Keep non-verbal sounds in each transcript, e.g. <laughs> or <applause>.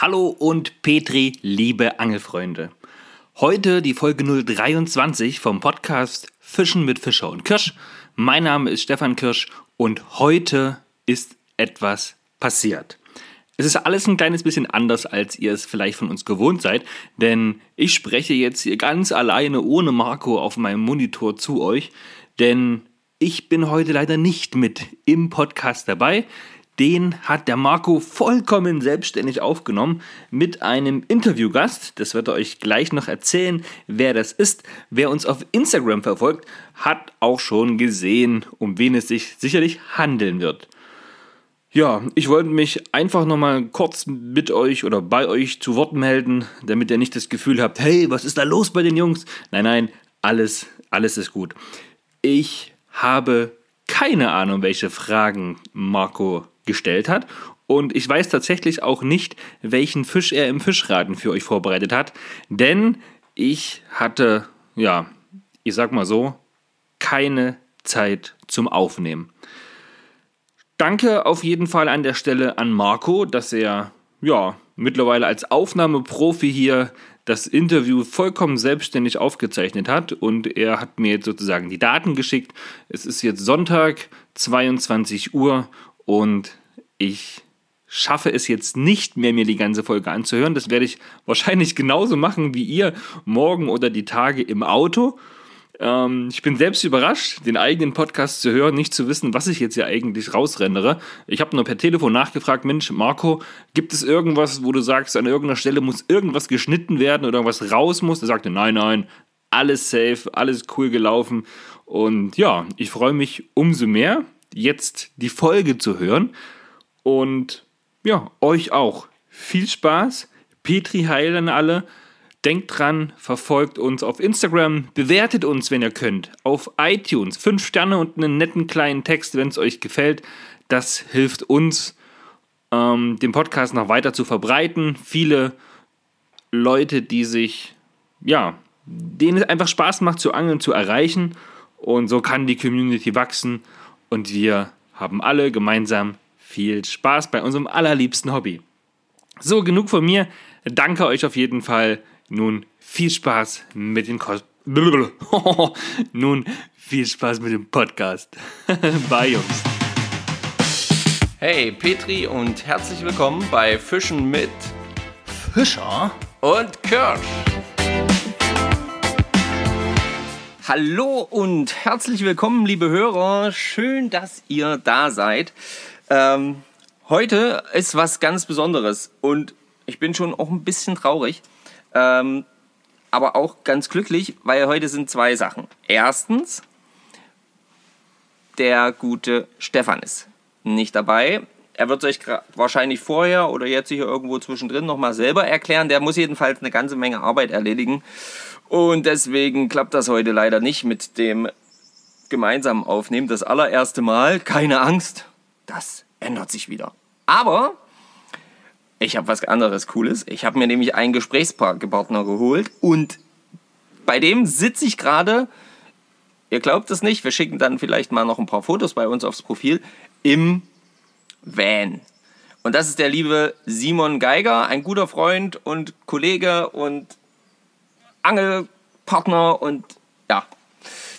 Hallo und Petri, liebe Angelfreunde. Heute die Folge 023 vom Podcast Fischen mit Fischer und Kirsch. Mein Name ist Stefan Kirsch und heute ist etwas passiert. Es ist alles ein kleines bisschen anders, als ihr es vielleicht von uns gewohnt seid, denn ich spreche jetzt hier ganz alleine ohne Marco auf meinem Monitor zu euch, denn ich bin heute leider nicht mit im Podcast dabei den hat der Marco vollkommen selbstständig aufgenommen mit einem Interviewgast. Das wird er euch gleich noch erzählen, wer das ist. Wer uns auf Instagram verfolgt, hat auch schon gesehen, um wen es sich sicherlich handeln wird. Ja, ich wollte mich einfach nochmal kurz mit euch oder bei euch zu Wort melden, damit ihr nicht das Gefühl habt, hey, was ist da los bei den Jungs? Nein, nein, alles, alles ist gut. Ich habe keine Ahnung, welche Fragen Marco gestellt hat. Und ich weiß tatsächlich auch nicht, welchen Fisch er im Fischraten für euch vorbereitet hat. Denn ich hatte, ja, ich sag mal so, keine Zeit zum Aufnehmen. Danke auf jeden Fall an der Stelle an Marco, dass er, ja, mittlerweile als Aufnahmeprofi hier das Interview vollkommen selbstständig aufgezeichnet hat und er hat mir jetzt sozusagen die Daten geschickt. Es ist jetzt Sonntag, 22 Uhr und ich schaffe es jetzt nicht mehr, mir die ganze Folge anzuhören. Das werde ich wahrscheinlich genauso machen wie ihr morgen oder die Tage im Auto. Ähm, ich bin selbst überrascht, den eigenen Podcast zu hören, nicht zu wissen, was ich jetzt hier eigentlich rausrendere. Ich habe nur per Telefon nachgefragt, Mensch, Marco, gibt es irgendwas, wo du sagst, an irgendeiner Stelle muss irgendwas geschnitten werden oder irgendwas raus muss? Er sagte, nein, nein, alles safe, alles cool gelaufen. Und ja, ich freue mich umso mehr, jetzt die Folge zu hören. Und ja, euch auch. Viel Spaß. Petri Heil an alle. Denkt dran, verfolgt uns auf Instagram, bewertet uns, wenn ihr könnt, auf iTunes. Fünf Sterne und einen netten kleinen Text, wenn es euch gefällt. Das hilft uns, ähm, den Podcast noch weiter zu verbreiten. Viele Leute, die sich, ja, denen es einfach Spaß macht zu angeln, zu erreichen. Und so kann die Community wachsen und wir haben alle gemeinsam viel Spaß bei unserem allerliebsten Hobby. So, genug von mir. Danke euch auf jeden Fall. Nun viel Spaß mit dem Kos <laughs> Nun viel Spaß mit dem Podcast. <laughs> Bye, Jungs. Hey, Petri und herzlich willkommen bei Fischen mit Fischer und Kirsch. Hallo und herzlich willkommen, liebe Hörer. Schön, dass ihr da seid. Ähm, heute ist was ganz Besonderes und ich bin schon auch ein bisschen traurig, ähm, aber auch ganz glücklich, weil heute sind zwei Sachen. Erstens, der gute Stefan ist nicht dabei. Er wird euch wahrscheinlich vorher oder jetzt hier irgendwo zwischendrin nochmal selber erklären. Der muss jedenfalls eine ganze Menge Arbeit erledigen. Und deswegen klappt das heute leider nicht mit dem gemeinsamen Aufnehmen. Das allererste Mal. Keine Angst, das ändert sich wieder. Aber ich habe was anderes Cooles. Ich habe mir nämlich einen Gesprächspartner geholt und bei dem sitze ich gerade, ihr glaubt es nicht, wir schicken dann vielleicht mal noch ein paar Fotos bei uns aufs Profil, im Van. Und das ist der liebe Simon Geiger, ein guter Freund und Kollege und Angelpartner und ja,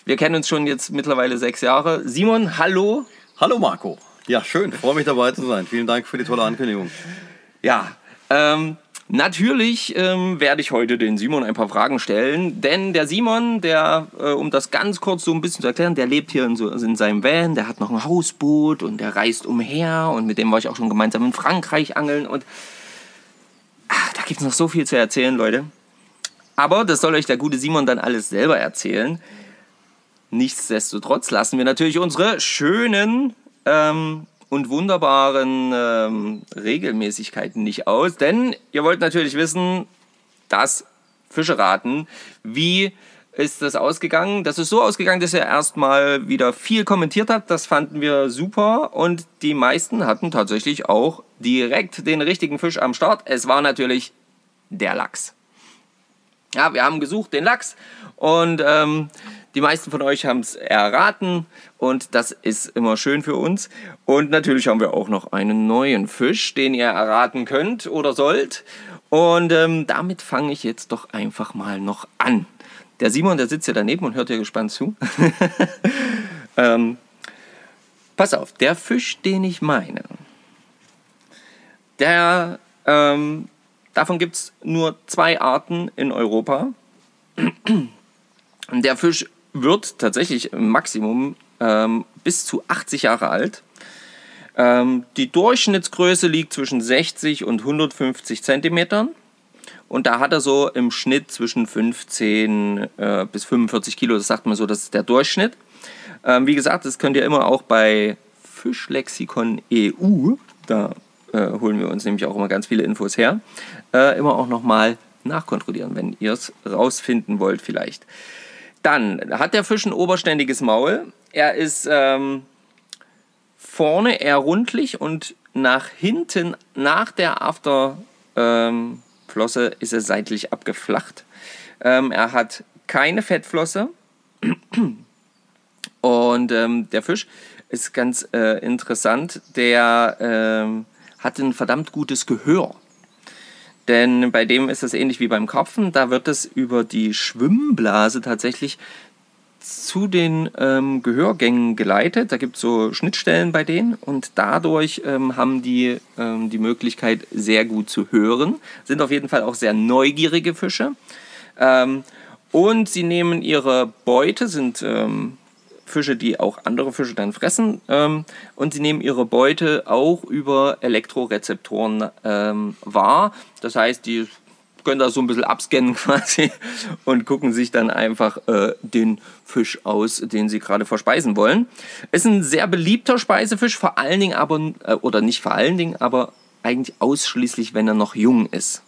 wir kennen uns schon jetzt mittlerweile sechs Jahre. Simon, hallo. Hallo Marco. Ja, schön. Freue mich dabei zu sein. Vielen Dank für die tolle Ankündigung. Ja, ähm, Natürlich ähm, werde ich heute den Simon ein paar Fragen stellen, denn der Simon, der, äh, um das ganz kurz so ein bisschen zu erklären, der lebt hier in, so, in seinem Van, der hat noch ein Hausboot und der reist umher und mit dem war ich auch schon gemeinsam in Frankreich angeln und ach, da gibt es noch so viel zu erzählen, Leute. Aber das soll euch der gute Simon dann alles selber erzählen. Nichtsdestotrotz lassen wir natürlich unsere schönen ähm, und wunderbaren ähm, Regelmäßigkeiten nicht aus, denn ihr wollt natürlich wissen, das Fischeraten, wie ist das ausgegangen? Das ist so ausgegangen, dass er erstmal wieder viel kommentiert hat. Das fanden wir super und die meisten hatten tatsächlich auch direkt den richtigen Fisch am Start. Es war natürlich der Lachs. Ja, wir haben gesucht den Lachs und ähm, die meisten von euch haben es erraten und das ist immer schön für uns. Und natürlich haben wir auch noch einen neuen Fisch, den ihr erraten könnt oder sollt. Und ähm, damit fange ich jetzt doch einfach mal noch an. Der Simon, der sitzt ja daneben und hört hier gespannt zu. <laughs> ähm, pass auf, der Fisch, den ich meine, der, ähm, davon gibt es nur zwei Arten in Europa. Der Fisch wird tatsächlich im Maximum ähm, bis zu 80 Jahre alt. Ähm, die Durchschnittsgröße liegt zwischen 60 und 150 Zentimetern. Und da hat er so im Schnitt zwischen 15 äh, bis 45 Kilo. Das sagt man so, das ist der Durchschnitt. Ähm, wie gesagt, das könnt ihr immer auch bei Fischlexikon EU, da äh, holen wir uns nämlich auch immer ganz viele Infos her, äh, immer auch nochmal nachkontrollieren, wenn ihr es rausfinden wollt vielleicht. Dann hat der Fisch ein oberständiges Maul. Er ist ähm, vorne eher rundlich und nach hinten, nach der Afterflosse, ähm, ist er seitlich abgeflacht. Ähm, er hat keine Fettflosse. Und ähm, der Fisch ist ganz äh, interessant. Der ähm, hat ein verdammt gutes Gehör. Denn bei dem ist es ähnlich wie beim Karpfen. Da wird es über die Schwimmblase tatsächlich zu den ähm, Gehörgängen geleitet. Da gibt es so Schnittstellen bei denen und dadurch ähm, haben die ähm, die Möglichkeit, sehr gut zu hören. Sind auf jeden Fall auch sehr neugierige Fische. Ähm, und sie nehmen ihre Beute, sind ähm, Fische, die auch andere Fische dann fressen. Ähm, und sie nehmen ihre Beute auch über Elektrorezeptoren ähm, wahr. Das heißt, die können das so ein bisschen abscannen <laughs> quasi und gucken sich dann einfach äh, den Fisch aus, den sie gerade verspeisen wollen. Ist ein sehr beliebter Speisefisch, vor allen Dingen aber, äh, oder nicht vor allen Dingen, aber eigentlich ausschließlich, wenn er noch jung ist.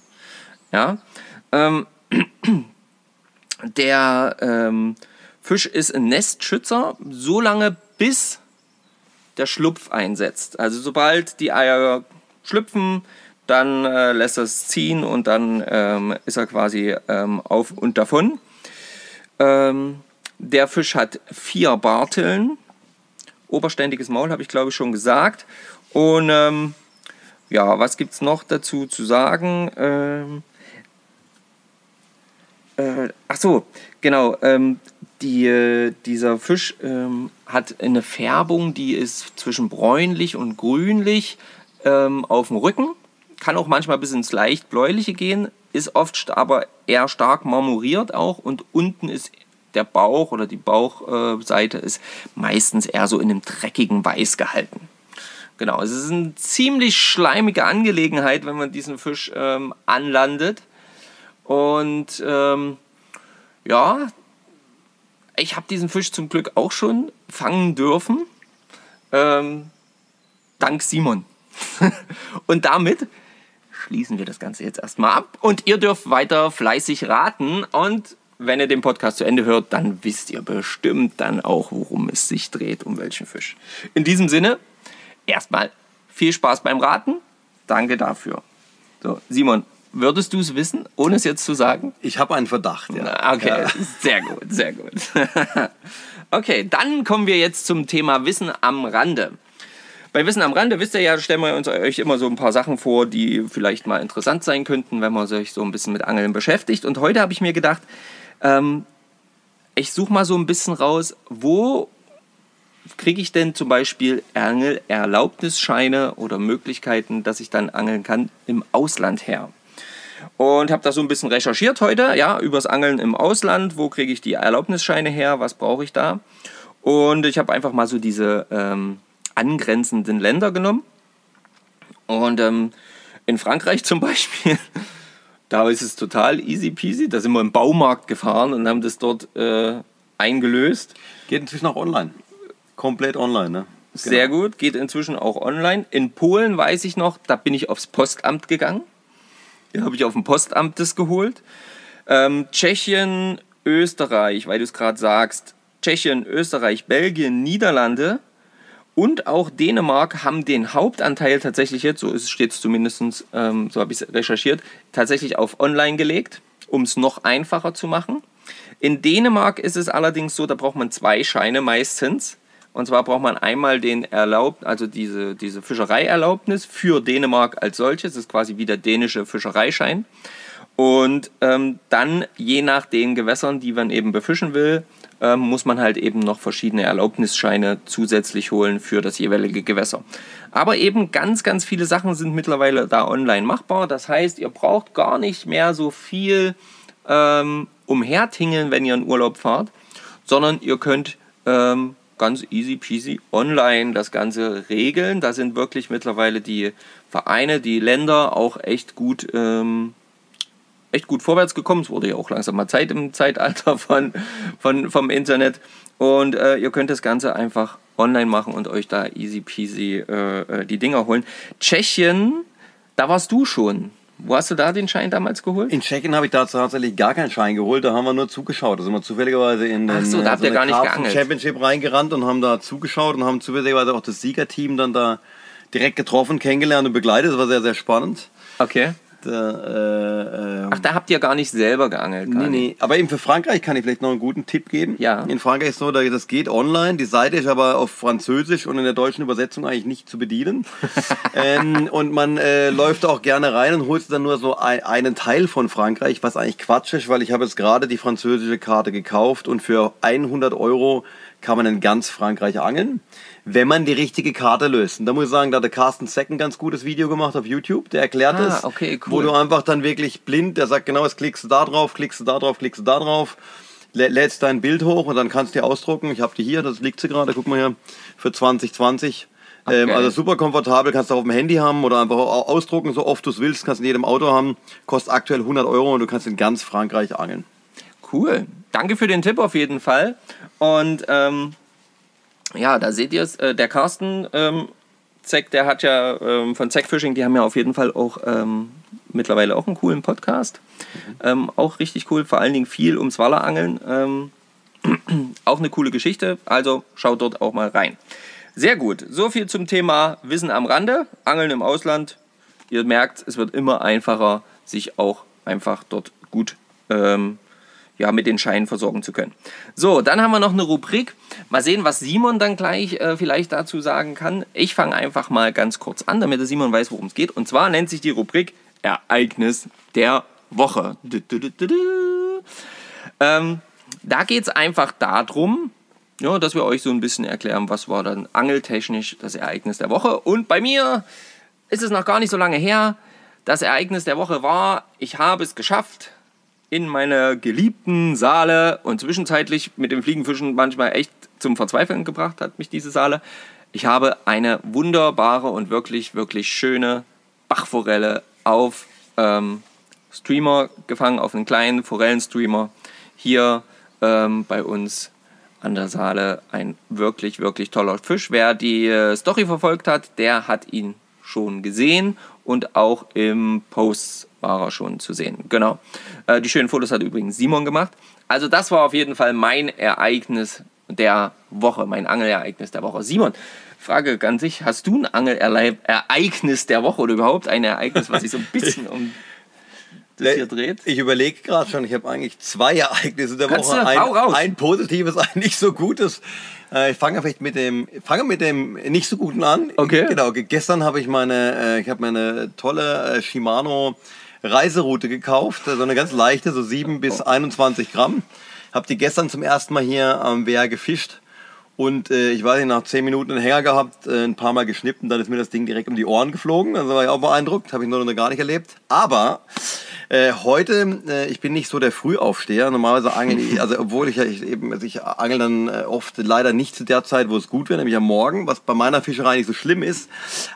Ja. Ähm, <clears throat> der ähm, Fisch ist ein Nestschützer, so lange bis der Schlupf einsetzt. Also sobald die Eier schlüpfen, dann äh, lässt er es ziehen und dann ähm, ist er quasi ähm, auf und davon. Ähm, der Fisch hat vier Barteln. Oberständiges Maul habe ich glaube ich schon gesagt. Und ähm, ja, was gibt es noch dazu zu sagen? Ähm, äh, ach so, genau. Die, äh, dieser Fisch ähm, hat eine Färbung, die ist zwischen bräunlich und grünlich ähm, auf dem Rücken. Kann auch manchmal bis ins leicht bläuliche gehen, ist oft aber eher stark marmoriert auch und unten ist der Bauch oder die Bauchseite äh, ist meistens eher so in einem dreckigen Weiß gehalten. Genau, es ist eine ziemlich schleimige Angelegenheit, wenn man diesen Fisch ähm, anlandet. Und ähm, ja, ich habe diesen Fisch zum Glück auch schon fangen dürfen. Ähm, dank Simon. <laughs> und damit schließen wir das Ganze jetzt erstmal ab. Und ihr dürft weiter fleißig raten. Und wenn ihr den Podcast zu Ende hört, dann wisst ihr bestimmt dann auch, worum es sich dreht, um welchen Fisch. In diesem Sinne, erstmal viel Spaß beim Raten. Danke dafür. So, Simon, Würdest du es wissen, ohne es jetzt zu sagen? Ich habe einen Verdacht, ja. Okay, ja. sehr gut, sehr gut. <laughs> okay, dann kommen wir jetzt zum Thema Wissen am Rande. Bei Wissen am Rande, wisst ihr ja, stellen wir uns euch immer so ein paar Sachen vor, die vielleicht mal interessant sein könnten, wenn man sich so ein bisschen mit Angeln beschäftigt. Und heute habe ich mir gedacht, ähm, ich suche mal so ein bisschen raus, wo kriege ich denn zum Beispiel Angelerlaubnisscheine oder Möglichkeiten, dass ich dann angeln kann im Ausland her? Und habe da so ein bisschen recherchiert heute, ja, übers Angeln im Ausland, wo kriege ich die Erlaubnisscheine her, was brauche ich da. Und ich habe einfach mal so diese ähm, angrenzenden Länder genommen. Und ähm, in Frankreich zum Beispiel, <laughs> da ist es total easy peasy. Da sind wir im Baumarkt gefahren und haben das dort äh, eingelöst. Geht inzwischen auch online. Komplett online, ne? Sehr genau. gut, geht inzwischen auch online. In Polen weiß ich noch, da bin ich aufs Postamt gegangen. Habe ich auf dem Postamt das geholt. Ähm, Tschechien, Österreich, weil du es gerade sagst. Tschechien, Österreich, Belgien, Niederlande und auch Dänemark haben den Hauptanteil tatsächlich jetzt, so steht es zumindest, ähm, so habe ich es recherchiert, tatsächlich auf online gelegt um es noch einfacher zu machen. In Dänemark ist es allerdings so, da braucht man zwei Scheine meistens. Und zwar braucht man einmal den Erlaubt, also diese, diese Fischereierlaubnis für Dänemark als solches. Das ist quasi wie der dänische Fischereischein. Und ähm, dann, je nach den Gewässern, die man eben befischen will, ähm, muss man halt eben noch verschiedene Erlaubnisscheine zusätzlich holen für das jeweilige Gewässer. Aber eben ganz, ganz viele Sachen sind mittlerweile da online machbar. Das heißt, ihr braucht gar nicht mehr so viel ähm, umhertingeln, wenn ihr in Urlaub fahrt, sondern ihr könnt ähm, ganz easy peasy online das Ganze regeln. Da sind wirklich mittlerweile die Vereine, die Länder auch echt gut, ähm, echt gut vorwärts gekommen. Es wurde ja auch langsam mal Zeit im Zeitalter von, von, vom Internet. Und äh, ihr könnt das Ganze einfach online machen und euch da easy peasy äh, äh die Dinger holen. Tschechien, da warst du schon. Wo hast du da den Schein damals geholt? In Tschechien habe ich da tatsächlich gar keinen Schein geholt, da haben wir nur zugeschaut. Da sind wir zufälligerweise in den Ach so, da habt so ihr gar nicht geangelt. Championship reingerannt und haben da zugeschaut und haben zufälligerweise auch das Siegerteam dann da direkt getroffen, kennengelernt und begleitet. Das war sehr, sehr spannend. Okay. Da, äh, Ach, da habt ihr gar nicht selber geangelt. gar Nee, nicht. nee. Aber eben für Frankreich kann ich vielleicht noch einen guten Tipp geben. Ja. In Frankreich ist es so, da- das geht online. Die Seite ist aber auf Französisch und in der deutschen Übersetzung eigentlich nicht zu bedienen. <laughs> ähm, und man äh, läuft auch gerne rein und holt dann nur so ein, einen Teil von Frankreich, was eigentlich Quatsch ist, weil ich habe jetzt gerade die französische Karte gekauft und für 100 Euro kann man in ganz Frankreich angeln, wenn man die richtige Karte löst. Und da muss ich sagen, da hat der Carsten Seck ein ganz gutes Video gemacht auf YouTube, der erklärt Ah, es, okay, wo cool. du einfach dann wirklich blind, der sagt genau, jetzt klickst du da drauf, klickst du da drauf, klickst du da drauf, lä- lädst dein Bild hoch und dann kannst du die ausdrucken. Ich habe die hier, das liegt sie gerade, guck mal hier, für 2020. Ähm, also super komfortabel, kannst du auf dem Handy haben oder einfach au- ausdrucken, so oft du es willst, kannst du in jedem Auto haben, kostet aktuell 100 Euro und du kannst in ganz Frankreich angeln. Cool. Danke für den Tipp auf jeden Fall. Und ähm, ja, da seht ihr es. Äh, der Carsten ähm, Zeck, der hat ja ähm, von Zeck Fishing, die haben ja auf jeden Fall auch ähm, mittlerweile auch einen coolen Podcast. Ähm, auch richtig cool, vor allen Dingen viel ums Wallerangeln. Ähm, <clears throat> auch eine coole Geschichte. Also schaut dort auch mal rein. Sehr gut. So viel zum Thema Wissen am Rande. Angeln im Ausland. Ihr merkt, es wird immer einfacher, sich auch einfach dort gut ähm, ja, mit den Scheinen versorgen zu können. So, dann haben wir noch eine Rubrik. Mal sehen, was Simon dann gleich äh, vielleicht dazu sagen kann. Ich fange einfach mal ganz kurz an, damit der Simon weiß, worum es geht. Und zwar nennt sich die Rubrik Ereignis der Woche. Du, du, du. Ähm, da geht es einfach darum, ja, dass wir euch so ein bisschen erklären, was war dann angeltechnisch das Ereignis der Woche. Und bei mir ist es noch gar nicht so lange her. Das Ereignis der Woche war, ich habe es geschafft, in meiner geliebten Saale und zwischenzeitlich mit dem Fliegenfischen manchmal echt zum Verzweifeln gebracht hat mich diese Saale. Ich habe eine wunderbare und wirklich, wirklich schöne Bachforelle auf ähm, Streamer gefangen, auf einen kleinen Forellenstreamer. Hier ähm, bei uns an der Saale ein wirklich, wirklich toller Fisch. Wer die äh, Story verfolgt hat, der hat ihn schon gesehen und auch im Post war er schon zu sehen. Genau. Äh, die schönen Fotos hat übrigens Simon gemacht. Also das war auf jeden Fall mein Ereignis der Woche, mein Angelereignis der Woche. Simon, Frage an sich, hast du ein Angelereignis der Woche oder überhaupt ein Ereignis, was sich so ein bisschen um das hier dreht? Ich überlege gerade schon, ich habe eigentlich zwei Ereignisse der Kannst Woche. du? Ein, raus. ein positives, <laughs> ein nicht so gutes. Äh, Ich fange vielleicht mit dem, fange mit dem nicht so guten an. Okay. Genau. ge- Gestern habe ich meine, äh, ich habe meine tolle Shimano Reiseroute gekauft, so eine ganz leichte, so 7 bis 21 Gramm. Habe die gestern zum ersten Mal hier am Wehr gefischt. Und äh, ich weiß nicht, nach 10 Minuten einen Hänger gehabt, äh, ein paar Mal geschnippt und dann ist mir das Ding direkt um die Ohren geflogen. Also war ich auch beeindruckt, habe ich noch gar nicht erlebt. Aber äh, heute, äh, ich bin nicht so der Frühaufsteher. Normalerweise angel ich, also obwohl ich ja ich eben, also ich angel dann äh, oft leider nicht zu der Zeit, wo es gut wäre, nämlich am Morgen, was bei meiner Fischerei nicht so schlimm ist.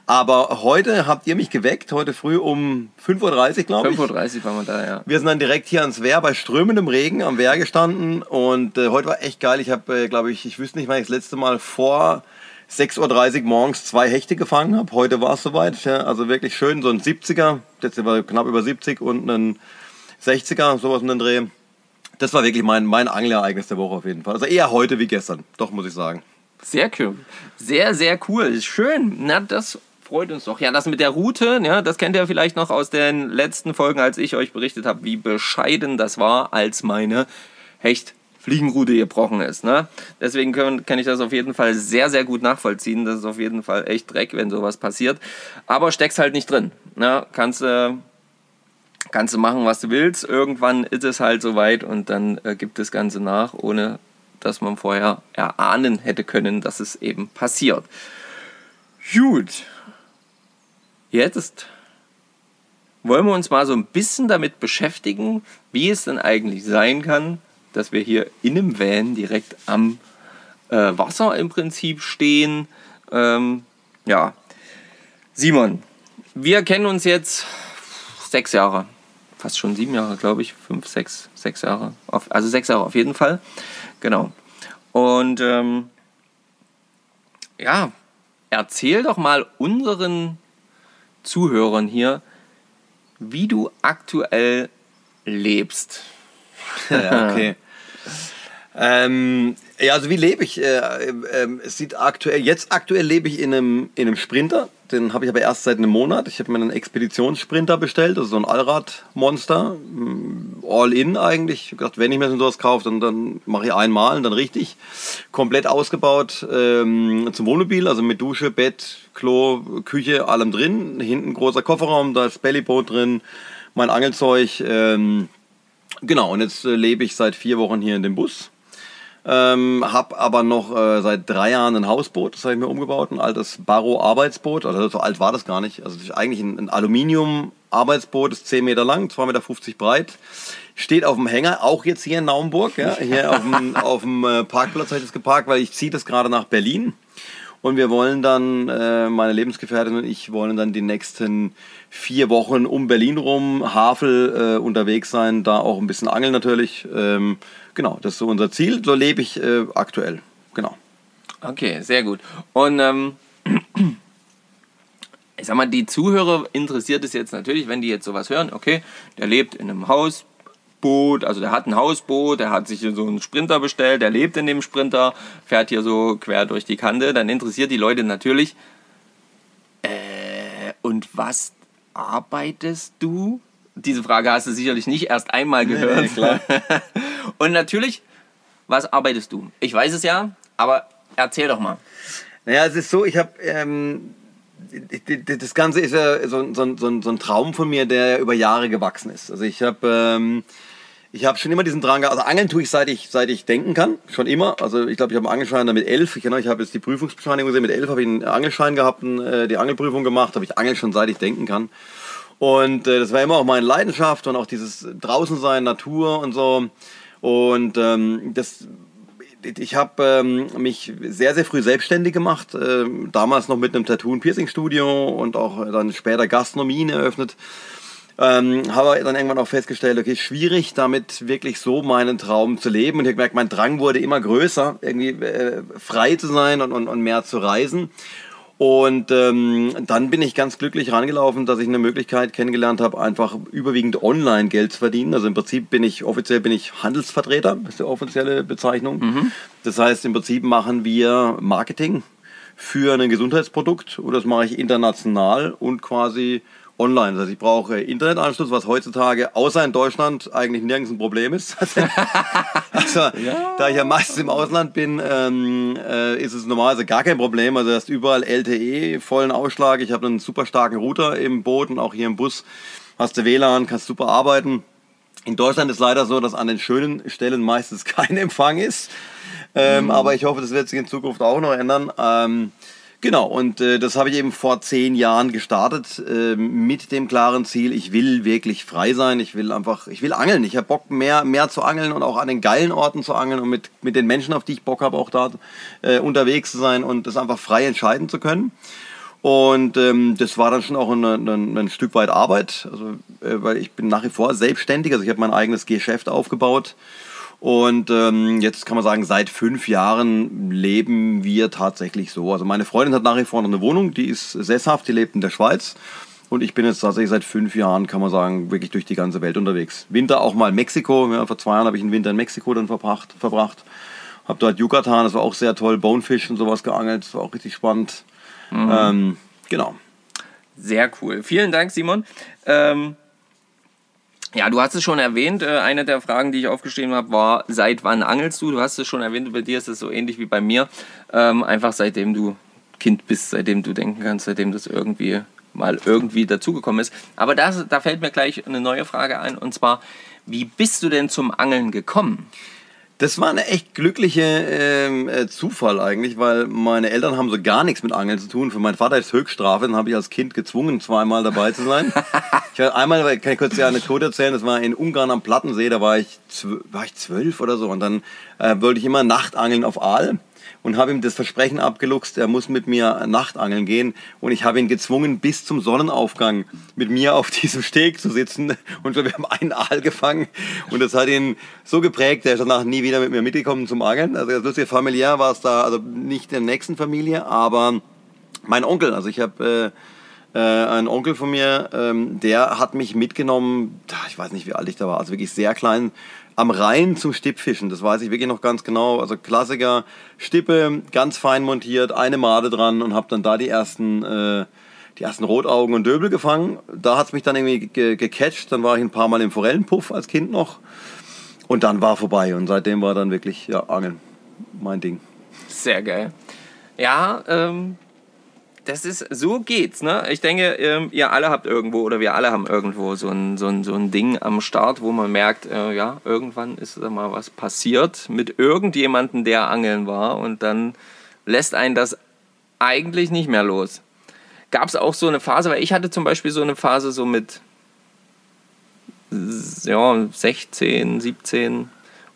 Aber heute habt ihr mich geweckt, heute früh um 5.30 Uhr, glaube ich. 5.30 Uhr waren wir da, ja. Wir sind dann direkt hier ans Wehr bei strömendem Regen am Wehr gestanden und äh, heute war echt geil. Ich habe, äh, glaube ich, ich wüsste nicht, wann ich das letzte Mal vor 6.30 Uhr morgens zwei Hechte gefangen habe. Heute war es soweit. Ja, also wirklich schön, so ein 70er, jetzt war knapp über 70 und ein 60er, sowas in den Dreh. Das war wirklich mein, mein Angelereignis der Woche auf jeden Fall. Also eher heute wie gestern, doch muss ich sagen. Sehr cool. Sehr, sehr cool. Schön. Na, das freut uns doch. Ja, das mit der Route, ja, das kennt ihr vielleicht noch aus den letzten Folgen, als ich euch berichtet habe, wie bescheiden das war, als meine Hecht Fliegenrute gebrochen ist. Ne? Deswegen können, kann ich das auf jeden Fall sehr, sehr gut nachvollziehen. Das ist auf jeden Fall echt Dreck, wenn sowas passiert. Aber steckst halt nicht drin. Ne? Kannst, äh, kannst du machen, was du willst. Irgendwann ist es halt soweit und dann äh, gibt das Ganze nach, ohne dass man vorher erahnen hätte können, dass es eben passiert. Gut. Jetzt wollen wir uns mal so ein bisschen damit beschäftigen, wie es denn eigentlich sein kann, dass wir hier in einem Van direkt am äh, Wasser im Prinzip stehen. Ähm, ja, Simon, wir kennen uns jetzt sechs Jahre, fast schon sieben Jahre, glaube ich, fünf, sechs, sechs Jahre, auf, also sechs Jahre auf jeden Fall, genau. Und ähm, ja, erzähl doch mal unseren Zuhörern hier, wie du aktuell lebst. <laughs> ja, okay. ähm, ja, also wie lebe ich? Äh, äh, es sieht aktuell, jetzt aktuell lebe ich in einem, in einem Sprinter. Den habe ich aber erst seit einem Monat. Ich habe mir einen Expeditionssprinter bestellt, also so ein Allradmonster. Mm, all in eigentlich. Ich gedacht, wenn ich mir so sowas kaufe, dann, dann mache ich einmal und dann richtig. Komplett ausgebaut ähm, zum Wohnmobil, also mit Dusche, Bett, Klo, Küche, allem drin. Hinten großer Kofferraum, da ist Bellyboot drin, mein Angelzeug. Ähm, Genau, und jetzt äh, lebe ich seit vier Wochen hier in dem Bus. Ähm, hab aber noch äh, seit drei Jahren ein Hausboot, das habe ich mir umgebaut, ein altes Barrow-Arbeitsboot. Also so alt war das gar nicht. Also eigentlich ein, ein Aluminium-Arbeitsboot, ist 10 Meter lang, 2,50 Meter breit. Steht auf dem Hänger, auch jetzt hier in Naumburg. Ja? Hier auf dem, <laughs> auf dem äh, Parkplatz habe ich das geparkt, weil ich ziehe das gerade nach Berlin. Und wir wollen dann, äh, meine Lebensgefährtin und ich wollen dann die nächsten vier Wochen um Berlin rum, Havel äh, unterwegs sein, da auch ein bisschen angeln natürlich. Ähm, genau, das ist so unser Ziel. So lebe ich äh, aktuell. Genau. Okay, sehr gut. Und ähm, ich sag mal, die Zuhörer interessiert es jetzt natürlich, wenn die jetzt sowas hören, okay, der lebt in einem Hausboot, also der hat ein Hausboot, der hat sich so einen Sprinter bestellt, der lebt in dem Sprinter, fährt hier so quer durch die Kante, dann interessiert die Leute natürlich, äh, und was arbeitest du? Diese Frage hast du sicherlich nicht erst einmal gehört. Nee. <laughs> Und natürlich, was arbeitest du? Ich weiß es ja, aber erzähl doch mal. Naja, es ist so, ich habe, ähm, das Ganze ist ja so, so, so, so, ein Traum von mir, der über Jahre gewachsen ist. Also ich habe ähm, ich habe schon immer diesen Drang. Also Angeln tue ich seit ich, seit ich denken kann. Schon immer. Also ich glaube, ich habe einen Angelschein dann mit elf. Ich, genau, ich habe jetzt die Prüfungsbescheinigung gesehen. Mit elf habe ich einen Angelschein gehabt, äh, die Angelprüfung gemacht. Habe ich Angeln schon seit ich denken kann. Und äh, das war immer auch meine Leidenschaft und auch dieses draußen sein, Natur und so. Und ähm, das ich habe ähm, mich sehr, sehr früh selbstständig gemacht. Äh, damals noch mit einem Tattoo- und Piercing-Studio und auch dann später Gastronomien eröffnet. Ähm, habe dann irgendwann auch festgestellt, okay, schwierig damit wirklich so meinen Traum zu leben. Und ich habe gemerkt, mein Drang wurde immer größer, irgendwie äh, frei zu sein und, und, und mehr zu reisen. Und ähm, dann bin ich ganz glücklich rangelaufen, dass ich eine Möglichkeit kennengelernt habe, einfach überwiegend online Geld zu verdienen. Also im Prinzip bin ich, offiziell bin ich Handelsvertreter, ist die offizielle Bezeichnung. Mhm. Das heißt, im Prinzip machen wir Marketing für ein Gesundheitsprodukt und das mache ich international und quasi online. Heißt, ich brauche Internetanschluss, was heutzutage außer in Deutschland eigentlich nirgends ein Problem ist. <laughs> also, ja. da ich ja meistens im Ausland bin, ähm, äh, ist es normalerweise gar kein Problem. Also, du hast überall LTE, vollen Ausschlag. Ich habe einen super starken Router im Boot und auch hier im Bus hast du WLAN, kannst super arbeiten. In Deutschland ist leider so, dass an den schönen Stellen meistens <laughs> kein Empfang ist. Ähm, mhm. Aber ich hoffe, das wird sich in Zukunft auch noch ändern. Ähm, Genau, und äh, das habe ich eben vor zehn Jahren gestartet äh, mit dem klaren Ziel, ich will wirklich frei sein, ich will einfach, ich will angeln, ich habe Bock mehr, mehr zu angeln und auch an den geilen Orten zu angeln und mit, mit den Menschen, auf die ich Bock habe, auch da äh, unterwegs zu sein und das einfach frei entscheiden zu können. Und ähm, das war dann schon auch ein, ein, ein Stück weit Arbeit, also, äh, weil ich bin nach wie vor selbstständig, also ich habe mein eigenes Geschäft aufgebaut und ähm, jetzt kann man sagen, seit fünf Jahren leben wir tatsächlich so. Also meine Freundin hat nach wie vor noch eine Wohnung, die ist sesshaft, die lebt in der Schweiz. Und ich bin jetzt tatsächlich seit fünf Jahren, kann man sagen, wirklich durch die ganze Welt unterwegs. Winter auch mal Mexiko. Ja, vor zwei Jahren habe ich einen Winter in Mexiko dann verbracht. verbracht. Habe dort Yucatan, das war auch sehr toll. Bonefish und sowas geangelt, das war auch richtig spannend. Mhm. Ähm, genau. Sehr cool. Vielen Dank, Simon. Ähm, ja, du hast es schon erwähnt. Äh, eine der Fragen, die ich aufgeschrieben habe, war, seit wann angelst du? Du hast es schon erwähnt, bei dir ist es so ähnlich wie bei mir. Ähm, einfach seitdem du Kind bist, seitdem du denken kannst, seitdem das irgendwie mal irgendwie dazugekommen ist. Aber das, da fällt mir gleich eine neue Frage ein und zwar, wie bist du denn zum Angeln gekommen? Das war eine echt glückliche ähm, äh, Zufall eigentlich, weil meine Eltern haben so gar nichts mit Angeln zu tun. Für meinen Vater ist Höchststrafe, dann habe ich als Kind gezwungen, zweimal dabei zu sein. <laughs> ich war einmal, kann ich kurz die Anekdote erzählen, das war in Ungarn am Plattensee, da war ich, war ich zwölf oder so und dann äh, wollte ich immer Nachtangeln auf Aal und habe ihm das Versprechen abgeluchst, er muss mit mir Nachtangeln gehen. Und ich habe ihn gezwungen, bis zum Sonnenaufgang mit mir auf <laughs> diesem Steg zu sitzen. Und wir haben einen Aal gefangen. Und das hat ihn so geprägt, er ist danach nie wieder mit mir mitgekommen zum Angeln. Also das lustige familiär war es da, also nicht in der nächsten Familie, aber mein Onkel. Also ich habe... Äh, äh, ein Onkel von mir, ähm, der hat mich mitgenommen, ich weiß nicht, wie alt ich da war, also wirklich sehr klein, am Rhein zum Stippfischen. Das weiß ich wirklich noch ganz genau. Also Klassiker, Stippe, ganz fein montiert, eine Made dran und habe dann da die ersten, äh, die ersten Rotaugen und Döbel gefangen. Da hat es mich dann irgendwie ge gecatcht. Dann war ich ein paar Mal im Forellenpuff als Kind noch. Und dann war vorbei. Und seitdem war dann wirklich, ja, Angeln mein Ding. Sehr geil. Ja, ähm, das ist, so geht's, ne? Ich denke, ähm, ihr alle habt irgendwo oder wir alle haben irgendwo so ein, so ein, so ein Ding am Start, wo man merkt, äh, ja, irgendwann ist da mal was passiert mit irgendjemandem, der angeln war und dann lässt einen das eigentlich nicht mehr los. Gab es auch so eine Phase, weil ich hatte zum Beispiel so eine Phase so mit ja, 16, 17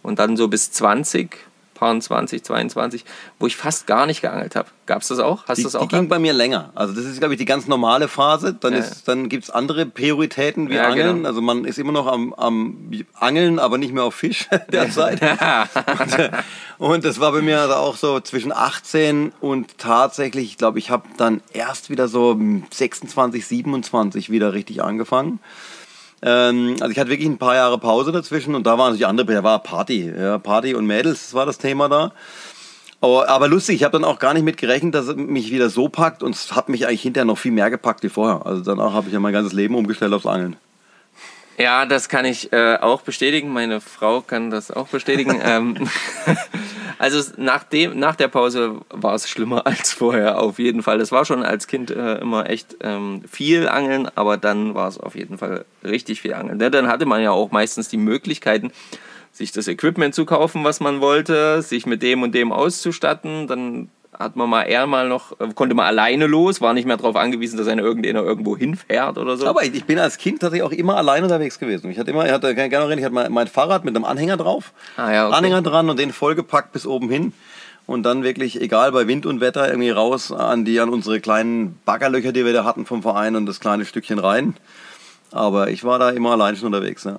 und dann so bis 20 20, 22, wo ich fast gar nicht geangelt habe. Gab es das auch? Hast du das auch? Die ging bei mir länger. Also das ist, glaube ich, die ganz normale Phase. Dann, ja. dann gibt es andere Prioritäten wie ja, Angeln. Genau. Also man ist immer noch am, am Angeln, aber nicht mehr auf Fisch <laughs> derzeit. und, äh, und das war bei mir also auch so zwischen 18 und tatsächlich, ich glaube, ich habe dann erst wieder so 26, 27 wieder richtig angefangen. Ähm, also ich hatte wirklich ein paar Jahre Pause dazwischen und da waren natürlich andere, da war Party, ja, Party und Mädels, das war das Thema da. Aber, aber lustig, ich habe dann auch gar nicht mit gerechnet, dass es mich wieder so packt und es hat mich eigentlich hinterher noch viel mehr gepackt wie vorher. Also danach habe ich ja mein ganzes Leben umgestellt aufs Angeln. Ja, das kann ich äh, auch bestätigen. Meine Frau kann das auch bestätigen. <laughs> ähm, also nach, dem, nach der Pause war es schlimmer <laughs> als vorher, auf jeden Fall. Es war schon als Kind äh, immer echt ähm, viel Angeln, aber dann war es auf jeden Fall richtig viel Angeln. Dann hatte man ja auch meistens die Möglichkeiten, sich das Equipment zu kaufen, was man wollte, sich mit dem und dem auszustatten. Dann hat man mal eher mal noch, äh, konnte man alleine los, war nicht mehr darauf angewiesen, dass einer irgendeiner irgendwo hinfährt oder so. Aber ich bin als Kind tatsächlich auch immer alleine unterwegs gewesen. Ich hatte immer, ich hatte gerne reden, ich hatte mein, mein, Fahrrad mit einem Anhänger drauf, ah, ja, okay. Anhänger dran und den vollgepackt bis oben hin. Und dann wirklich, egal bei Wind und Wetter, irgendwie raus an die, an unsere kleinen Baggerlöcher, die wir da hatten vom Verein und das kleine Stückchen rein. Aber ich war da immer allein schon unterwegs. Ja.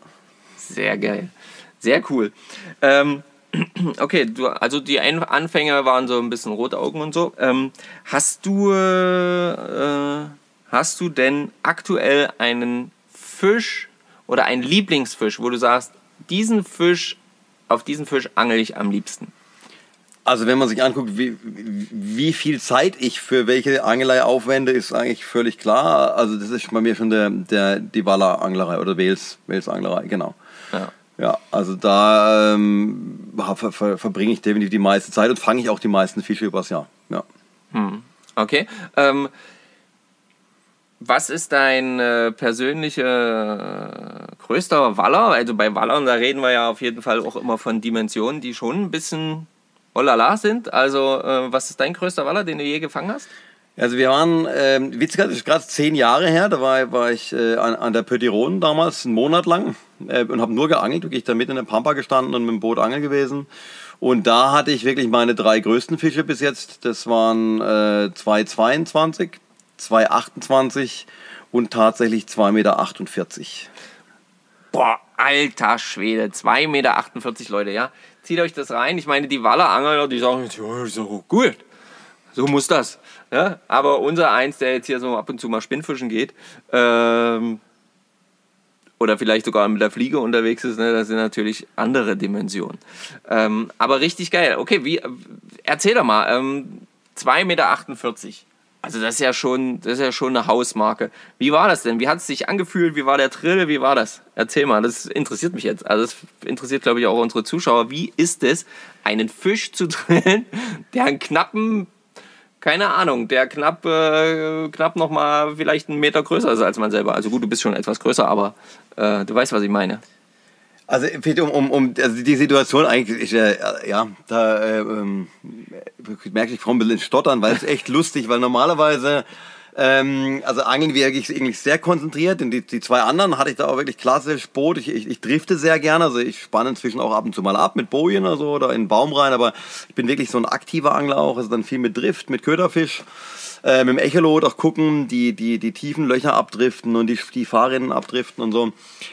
Sehr geil. Sehr cool. Ähm, Okay, du, also die Anfänge waren so ein bisschen Rotaugen und so. Ähm, hast du äh, hast du denn aktuell einen Fisch oder einen Lieblingsfisch, wo du sagst, diesen Fisch, auf diesen Fisch angel ich am liebsten? Also wenn man sich anguckt, wie, wie viel Zeit ich für welche Angelei aufwende, ist eigentlich völlig klar. Also das ist bei mir schon der, der, die Walla-Anglerei oder Wels-Anglerei, genau. Ja. Ja, also da ähm, ver, ver, verbringe ich definitiv die meiste Zeit und fange ich auch die meisten Fische übers Jahr. Ja. Hm. Okay. Ähm, was ist dein äh, persönlicher äh, größter Waller? Also bei Wallern, da reden wir ja auf jeden Fall auch immer von Dimensionen, die schon ein bisschen olala sind. Also äh, was ist dein größter Waller, den du je gefangen hast? Also wir waren, ähm, witziger, das ist gerade zehn Jahre her, da war, war ich äh, an, an der Petiron damals, einen Monat lang äh, und habe nur geangelt, wirklich da mitten in der Pampa gestanden und mit dem Boot angeln gewesen. Und da hatte ich wirklich meine drei größten Fische bis jetzt. Das waren äh, 2,22, 2,28 und tatsächlich 2,48 Meter. Boah, alter Schwede, 2,48 Meter, Leute, ja. Zieht euch das rein. Ich meine, die Wallerangler, die sagen, ja, ist doch gut. So muss das. Ja? Aber unser Eins, der jetzt hier so ab und zu mal Spinnfischen geht, ähm, oder vielleicht sogar mit der Fliege unterwegs ist, ne, das sind natürlich andere Dimensionen. Ähm, aber richtig geil. Okay, wie, erzähl doch mal, ähm, 2,48 Meter. Also das ist ja schon, das ist ja schon eine Hausmarke. Wie war das denn? Wie hat es sich angefühlt? Wie war der Drill? Wie war das? Erzähl mal, das interessiert mich jetzt. Also das interessiert, glaube ich, auch unsere Zuschauer. Wie ist es, einen Fisch zu <laughs> drillen, der einen knappen, keine Ahnung, der knapp, äh, knapp nochmal vielleicht einen Meter größer ist als man selber. Also gut, du bist schon etwas größer, aber äh, du weißt, was ich meine. Also um, um, um also die Situation eigentlich, ich, äh, ja, da äh, ähm, merke ich vor ein bisschen Stottern, weil es echt <laughs> lustig, weil normalerweise ähm, also angeln wir eigentlich, sehr konzentriert. Die, die zwei anderen hatte ich da auch wirklich klassisch Boot. Ich, ich, ich drifte sehr gerne, also ich spanne inzwischen auch ab und zu mal ab mit Bojen oder so oder in den Baum rein, aber ich bin wirklich so ein aktiver Angler auch, also dann viel mit Drift, mit Köderfisch äh, mit dem Echolot auch gucken, die, die, die tiefen Löcher abdriften und die, die Fahrrinnen abdriften und so.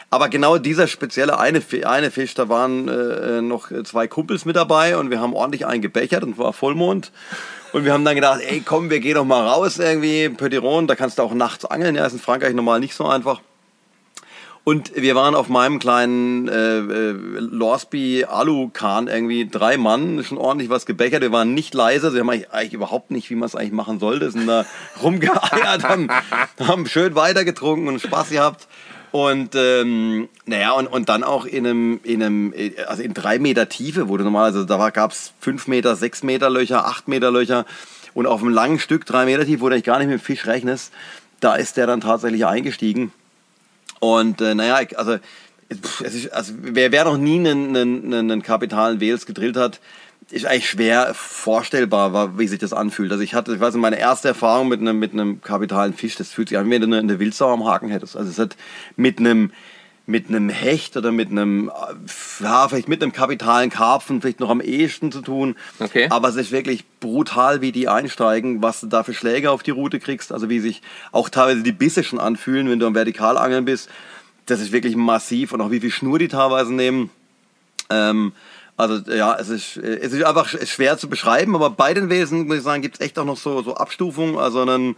Aber genau dieser spezielle eine, eine Fisch, da waren äh, noch zwei Kumpels mit dabei und wir haben ordentlich einen gebechert und war Vollmond. Und wir haben dann gedacht, ey, komm, wir gehen doch mal raus irgendwie, Petiron, da kannst du auch nachts angeln. Ja, ist in Frankreich normal nicht so einfach. Und wir waren auf meinem kleinen äh, äh, Lorsby Alu-Kahn irgendwie drei Mann, schon ordentlich was gebechert. Wir waren nicht leise, sie haben eigentlich, eigentlich überhaupt nicht, wie man es eigentlich machen sollte, sind da <laughs> rumgeeiert, haben, haben schön weitergetrunken und Spaß gehabt. Und ähm, naja, und, und dann auch in einem, in einem, also in drei Meter Tiefe, du normal, also da gab es fünf Meter, sechs Meter Löcher, acht Meter Löcher und auf einem langen Stück drei Meter tief, wo du gar nicht mit dem Fisch rechnest, da ist der dann tatsächlich eingestiegen. Und äh, naja, also, es ist, also wer, wer noch nie einen, einen, einen kapitalen Wales gedrillt hat, ist eigentlich schwer vorstellbar, wie sich das anfühlt. Also ich hatte, ich weiß nicht, meine erste Erfahrung mit einem, mit einem kapitalen Fisch, das fühlt sich an, wie wenn du eine, eine Wildsau am Haken hättest. Also es hat mit einem, mit einem Hecht oder mit einem, ja, vielleicht mit einem kapitalen Karpfen vielleicht noch am ehesten zu tun. Okay. Aber es ist wirklich brutal, wie die einsteigen, was du da für Schläge auf die Route kriegst, also wie sich auch teilweise die Bisse schon anfühlen, wenn du am Vertikalangeln bist. Das ist wirklich massiv und auch wie viel Schnur die teilweise nehmen. Ähm, also ja, es ist, es ist einfach schwer zu beschreiben, aber bei den Wesen, muss ich sagen, gibt es echt auch noch so, so Abstufungen. Also einen,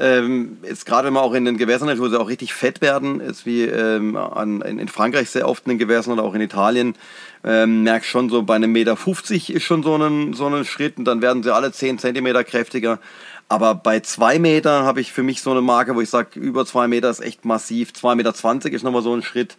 ähm, gerade wenn man auch in den Gewässern ist, wo sie auch richtig fett werden, ist wie ähm, an, in Frankreich sehr oft in den Gewässern oder auch in Italien, ähm, merkst schon so bei einem Meter 50 ist schon so ein, so ein Schritt und dann werden sie alle 10 Zentimeter kräftiger. Aber bei zwei Meter habe ich für mich so eine Marke, wo ich sage, über zwei Meter ist echt massiv. 2,20 Meter ist nochmal so ein Schritt.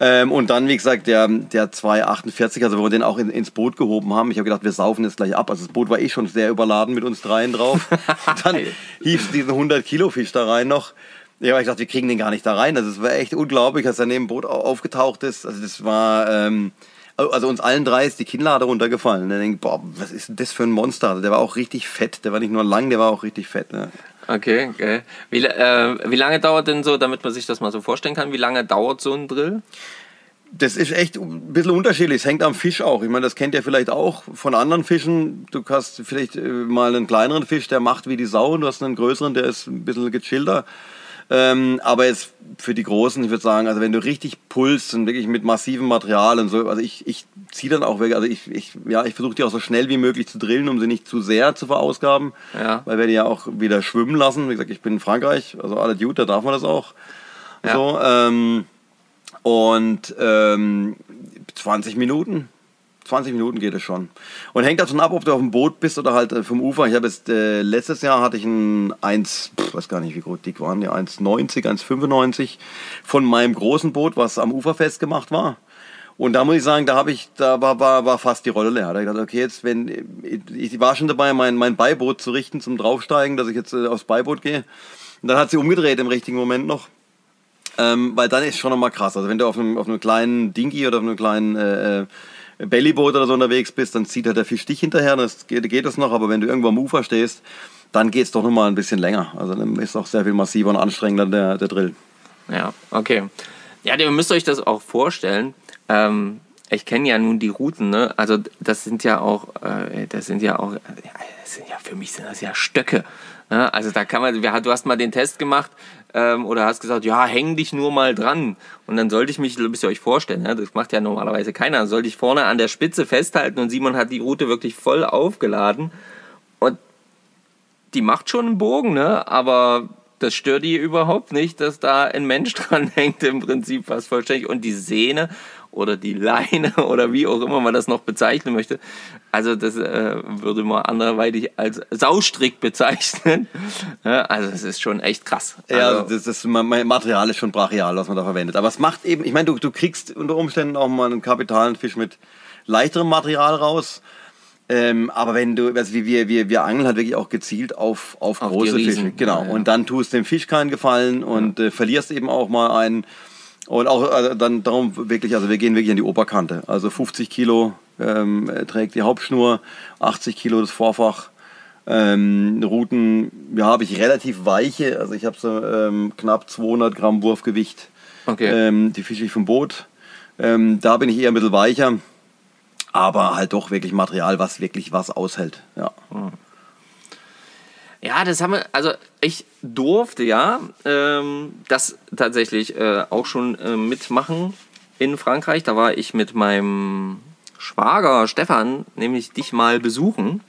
Ähm, und dann, wie gesagt, der, der 248, also wo wir den auch in, ins Boot gehoben haben. Ich habe gedacht, wir saufen jetzt gleich ab. Also das Boot war eh schon sehr überladen mit uns dreien drauf. <laughs> dann hiefst diesen 100 Kilo Fisch da rein noch. Ja, ich dachte, wir kriegen den gar nicht da rein. Also es war echt unglaublich, als er neben dem Boot aufgetaucht ist. Also das war... Ähm, also uns allen drei ist die Kinnlade runtergefallen. Da denke ich, boah, was ist denn das für ein Monster? Also der war auch richtig fett. Der war nicht nur lang, der war auch richtig fett. Ne? Okay, okay. Wie, äh, wie lange dauert denn so, damit man sich das mal so vorstellen kann, wie lange dauert so ein Drill? Das ist echt ein bisschen unterschiedlich. Es hängt am Fisch auch. Ich meine, das kennt ihr vielleicht auch von anderen Fischen. Du hast vielleicht äh, mal einen kleineren Fisch, der macht wie die Sau und du hast einen größeren, der ist ein bisschen gechillter. Ähm, aber jetzt für die Großen, ich würde sagen, also wenn du richtig pulst und wirklich mit massivem Material und so, also ich, ich ziehe dann auch weg, also ich, ich, ja, ich versuche die auch so schnell wie möglich zu drillen, um sie nicht zu sehr zu verausgaben, ja. weil wir die ja auch wieder schwimmen lassen. Wie gesagt, ich bin in Frankreich, also alle Dude, da darf man das auch. Ja. So, ähm, und ähm, 20 Minuten, 20 Minuten geht es schon. Und hängt davon ab, ob du auf dem Boot bist oder halt äh, vom Ufer. Ich habe jetzt, äh, letztes Jahr hatte ich ein 1, pff, weiß gar nicht, wie groß dick waren die, 1,90, 1,95 von meinem großen Boot, was am Ufer festgemacht war. Und da muss ich sagen, da habe ich, da war, war, war fast die Rolle leer. Da habe ich gedacht, okay, jetzt, wenn, ich war schon dabei, mein, mein Beiboot zu richten zum Draufsteigen, dass ich jetzt äh, aufs Beiboot gehe. Und dann hat sie umgedreht im richtigen Moment noch. Ähm, weil dann ist schon nochmal krass. Also wenn du auf einem, auf einem kleinen Dingy oder auf einem kleinen äh, äh Bellyboot oder so unterwegs bist, dann zieht halt der Fisch dich hinterher, das geht, geht das noch, aber wenn du irgendwo am Ufer stehst, dann geht es doch nochmal ein bisschen länger. Also dann ist auch sehr viel massiver und anstrengender der, der Drill. Ja, okay. Ja, ihr müsst euch das auch vorstellen. Ähm, ich kenne ja nun die Routen, ne? Also das sind ja auch, äh, das sind ja auch, ja, das sind ja für mich sind das ja Stöcke. Ne? Also da kann man, du hast mal den Test gemacht, ähm, oder hast gesagt, ja, häng dich nur mal dran. Und dann sollte ich mich, müsst ihr euch vorstellen, ne? das macht ja normalerweise keiner, dann sollte ich vorne an der Spitze festhalten und Simon hat die Route wirklich voll aufgeladen. Und die macht schon einen Bogen, ne? aber das stört die überhaupt nicht, dass da ein Mensch <laughs> dran hängt, im Prinzip fast vollständig. Und die Sehne oder die Leine <laughs> oder wie auch immer man das noch bezeichnen möchte. Also das äh, würde man anderweitig als Saustrick bezeichnen. <laughs> Ja, also das ist schon echt krass. Ja, Also, das, das mein Material ist schon brachial, was man da verwendet. Aber es macht eben, ich meine, du, du kriegst unter Umständen auch mal einen kapitalen Fisch mit leichterem Material raus. Ähm, aber wenn du, also wir, wir, wir angeln halt wirklich auch gezielt auf, auf, Auf große. Fische. Genau. Ja, ja. Und dann tust dem Fisch keinen Gefallen und äh, verlierst eben auch mal einen. Und auch äh, dann darum wirklich, also wir gehen wirklich an die Oberkante. Also 50 Kilo ähm, trägt die Hauptschnur, 80 Kilo das Vorfach. Ähm, Routen, ja, habe ich relativ weiche, also ich habe so ähm, knapp 200 Gramm Wurfgewicht. Okay. Ähm, die fische ich vom Boot. Ähm, da bin ich eher ein bisschen weicher, aber halt doch wirklich Material, was wirklich was aushält. Ja. Ja, das haben wir, also ich durfte ja ähm, das tatsächlich äh, auch schon äh, mitmachen in Frankreich. Da war ich mit meinem Schwager Stefan, nämlich dich mal besuchen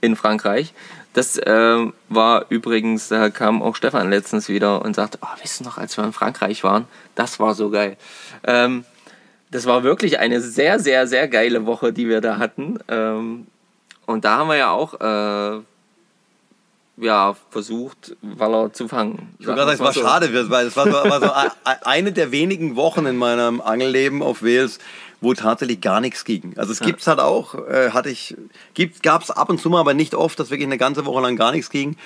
in Frankreich. Das äh, war übrigens, da kam auch Stefan letztens wieder und sagte, oh, weißt du noch, als wir in Frankreich waren, das war so geil. Ähm, das war wirklich eine sehr, sehr, sehr geile Woche, die wir da hatten. Ähm, und da haben wir ja auch äh, ja, versucht, Waller zu fangen. Ich wollte gerade sagen, es war schade, weil es war so, war so ein- eine der wenigen Wochen in meinem Angelleben auf Wales, wo tatsächlich gar nichts ging. Also es gibt's halt auch, äh, hatte ich, gibt, gab's ab und zu mal, aber nicht oft, dass wirklich eine ganze Woche lang gar nichts ging.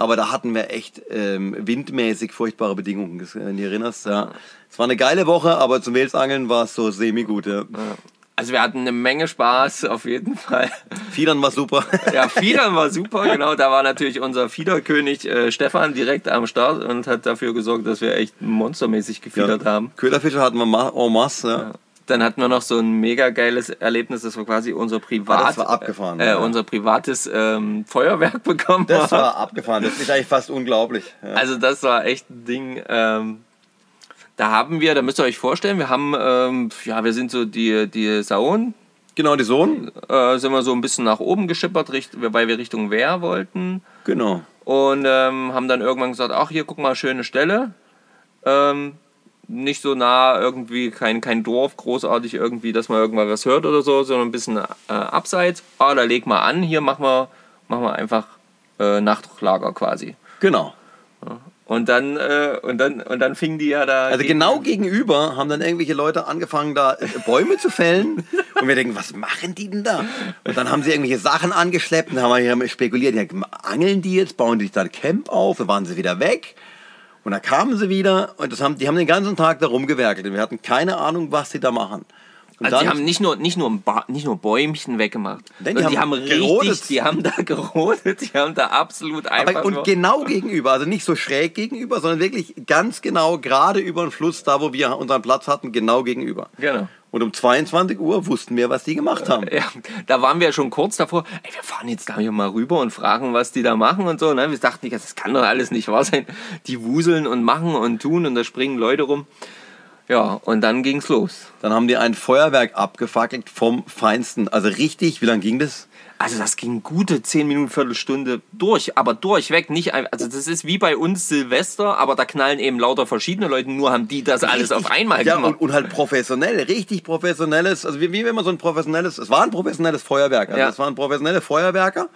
Aber da hatten wir echt ähm, windmäßig furchtbare Bedingungen, wenn du dich erinnerst. Ja. Es war eine geile Woche, aber zum Walesangeln war es so semi-gut. Ja. Also wir hatten eine Menge Spaß, auf jeden Fall. Fiedern war super. Ja, Fiedern war <laughs> super, genau. Da war natürlich unser Fiederkönig äh, Stefan direkt am Start und hat dafür gesorgt, dass wir echt monstermäßig gefiedert haben. Köderfische hatten wir en masse. Ja. Dann hatten wir noch so ein mega geiles Erlebnis, das war quasi unser Privat, Ah, das war abgefahren, äh, ja. unser privates ähm, Feuerwerk bekommen Das haben. war abgefahren. Das ist eigentlich fast unglaublich. Ja. Also das war echt ein Ding. Ähm, da haben wir, da müsst ihr euch vorstellen, wir haben, ähm, ja, wir sind so die, die Sauen, Genau, die Sohn. äh, sind wir so ein bisschen nach oben geschippert, weil wir Richtung Wehr wollten. Genau. Und ähm, haben dann irgendwann gesagt, ach hier, guck mal, schöne Stelle. Ähm, nicht so nah irgendwie, kein, kein Dorf großartig irgendwie, dass man irgendwann was hört oder so, sondern ein bisschen äh, abseits. Ah, da leg mal an, hier machen wir, machen wir einfach äh, Nachtlager quasi. Genau. Und dann, äh, und dann, und dann fingen die ja da. Also die- genau gegenüber haben dann irgendwelche Leute angefangen, da äh, Bäume zu fällen. <laughs> Und wir denken, was machen die denn da? Und dann haben sie irgendwelche Sachen angeschleppt und haben wir hier spekuliert, ja, angeln die jetzt, bauen die sich da ein Camp auf, dann waren sie wieder weg. Und dann kamen sie wieder und das haben, die haben den ganzen Tag da rumgewerkelt. Und wir hatten keine Ahnung, was sie da machen. Und Also die haben nicht nur, nicht, nur nicht nur Bäumchen weggemacht. Nein, die sondern die haben haben richtig, gerodet. die haben da <laughs> gerodet, die haben da absolut einfach Aber, und nur, genau gegenüber, also nicht so schräg gegenüber, sondern wirklich ganz genau gerade über den Fluss, da wo wir unseren Platz hatten, genau gegenüber. Genau. Und um 22 Uhr wussten wir, was die gemacht haben. Ja, da waren wir schon kurz davor, ey, wir fahren jetzt da mal rüber und fragen, was die da machen und so. Ne? Wir dachten, das kann doch alles nicht wahr sein. Die wuseln und machen und tun und da springen Leute rum. Ja, und dann ging's los. Dann haben die ein Feuerwerk abgefackelt vom Feinsten. Also richtig, wie lange ging das? Also das ging gute 10 Minuten, Viertelstunde durch, aber durchweg nicht ein, also das ist wie bei uns Silvester, aber da knallen eben lauter verschiedene Leute, nur haben die das alles auf einmal ja, gemacht. und, und halt professionell, richtig professionelles, also wie, wie wenn man so ein professionelles, es war ein professionelles Feuerwerk, also Ja. es waren professionelle Feuerwerker.